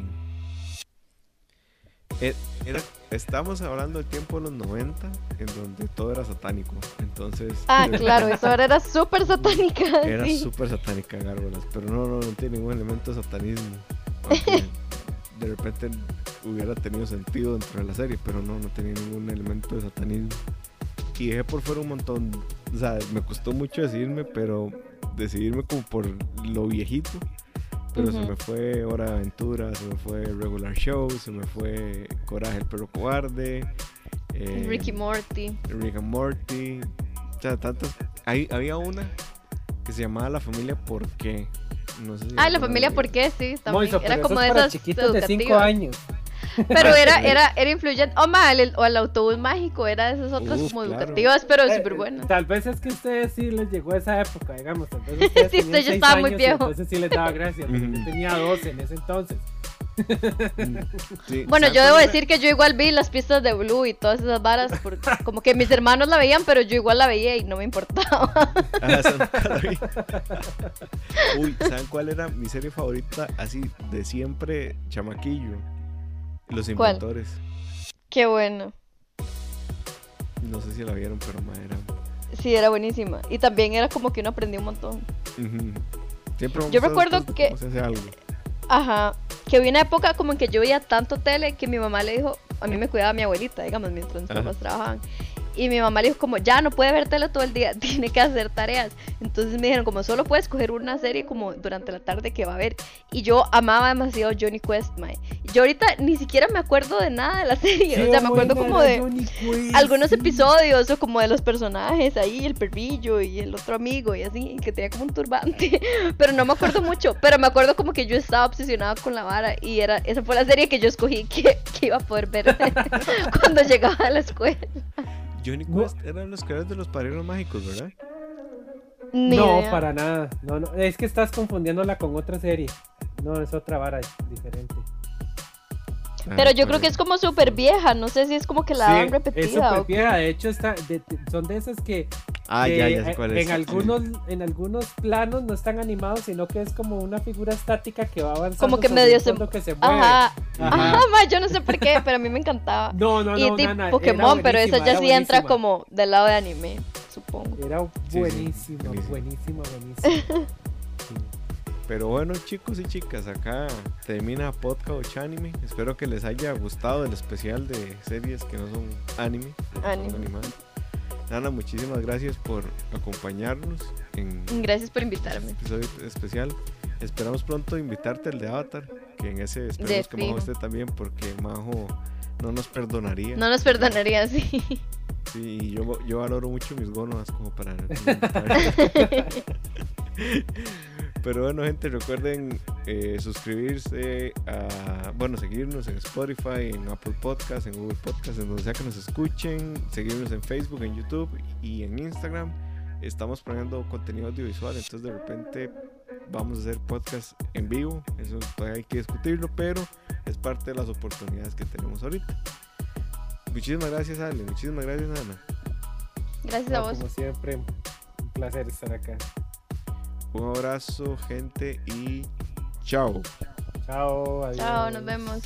E, era, estamos hablando del tiempo de los 90, en donde todo era satánico. Entonces. Ah, <laughs> claro, eso era súper satánica. Era súper satánica, Gárgolas. Pero no, no, no tiene ningún elemento de satanismo. <laughs> de repente hubiera tenido sentido dentro de la serie, pero no, no tenía ningún elemento de satanismo. Y dejé por fuera un montón. O sea, me costó mucho decidirme, pero decidirme como por lo viejito. Pero se me fue Hora de Aventura, se me fue Regular Show, se me fue Coraje el perro cobarde. Eh, Ricky Morty. Rick and Morty. O sea, tantas. Hay, había una que se llamaba La familia ¿Por qué? No sé ah, La familia ¿Por qué? Sí, también. era como de esas chiquitos de 5 años. Pero era, <laughs> era, era influyente. O mal, o el autobús mágico era de esas otras como educativas, pero eh, súper buenas. Tal vez es que a ustedes sí les llegó esa época, digamos. Tal vez <laughs> sí, yo estaba muy viejo. Entonces sí les daba gracia. <laughs> yo tenía 12 en ese entonces. bueno, yo debo decir que yo igual vi las pistas de Blue y todas esas varas, porque como que mis hermanos la veían, pero yo igual la veía y no me importaba. Ah, Uy, ¿saben cuál era mi serie favorita así de siempre, chamaquillo? Los inventores. Qué bueno. No sé si la vieron, pero era. Sí, era buenísima. Y también era como que uno aprendió un montón. Siempre Yo recuerdo que. algo. Ajá. Que había una época como en que yo veía tanto tele que mi mamá le dijo. A mí me cuidaba mi abuelita, digamos, mientras mis papás trabajaban. Y mi mamá le dijo como, ya no puede ver tele todo el día, <laughs> tiene que hacer tareas. Entonces me dijeron como, solo puedes coger una serie como durante la tarde que va a ver. Y yo amaba demasiado Johnny Quest, mae. Yo ahorita ni siquiera me acuerdo de nada de la <laughs> serie. o sea, me acuerdo como de algunos episodios o como de los personajes ahí, el perrillo y el otro amigo y así, que tenía como un turbante. <laughs> Pero no me acuerdo mucho. Pero me acuerdo como que yo estaba obsesionada con la vara y era, esa fue la serie que yo escogí que, que iba a poder ver cuando llegaba a la escuela. Johnny Quest eran los creadores de los padrinos mágicos, ¿verdad? no, para nada. No, no, es que estás confundiéndola con otra serie. No, es otra vara diferente. Ah, Pero yo creo que es como súper vieja, no sé si es como que la dan repetida. Es súper vieja, de hecho está, son de esas que, ah, ya, ya sé cuál es. En, algunos, en algunos planos no están animados, sino que es como una figura estática que va avanzando. Como que medio se... que se mueve. Ajá, ajá, yo no sé por qué, pero a mí me encantaba. No, no, no, y no, Pokémon, pero esa ya sí entra como del lado de anime, supongo. Era buenísimo, buenísimo, buenísimo. Pero bueno, chicos y chicas, acá termina Podcast Anime. Espero que les haya gustado el especial de series que no son anime. Anime. Ana, muchísimas gracias por acompañarnos en Gracias por invitarme. Episodio especial. Esperamos pronto invitarte al de Avatar, que en ese esperamos que Majo esté también, porque Majo no nos perdonaría. No nos perdonaría, sí. Sí, yo, yo valoro mucho mis gonos como para... <laughs> <laughs> Pero bueno, gente, recuerden eh, suscribirse a, bueno, seguirnos en Spotify, en Apple Podcasts, en Google Podcasts, en donde sea que nos escuchen, seguirnos en Facebook, en YouTube y en Instagram. Estamos poniendo contenido audiovisual, entonces de repente vamos a hacer podcast en vivo. Eso todavía hay que discutirlo, pero es parte de las oportunidades que tenemos ahorita. Muchísimas gracias, Ale. Muchísimas gracias, Ana. Gracias a vos. Como siempre, un placer estar acá. Un abrazo, gente, y chao. Chao, adiós. Chao, nos vemos.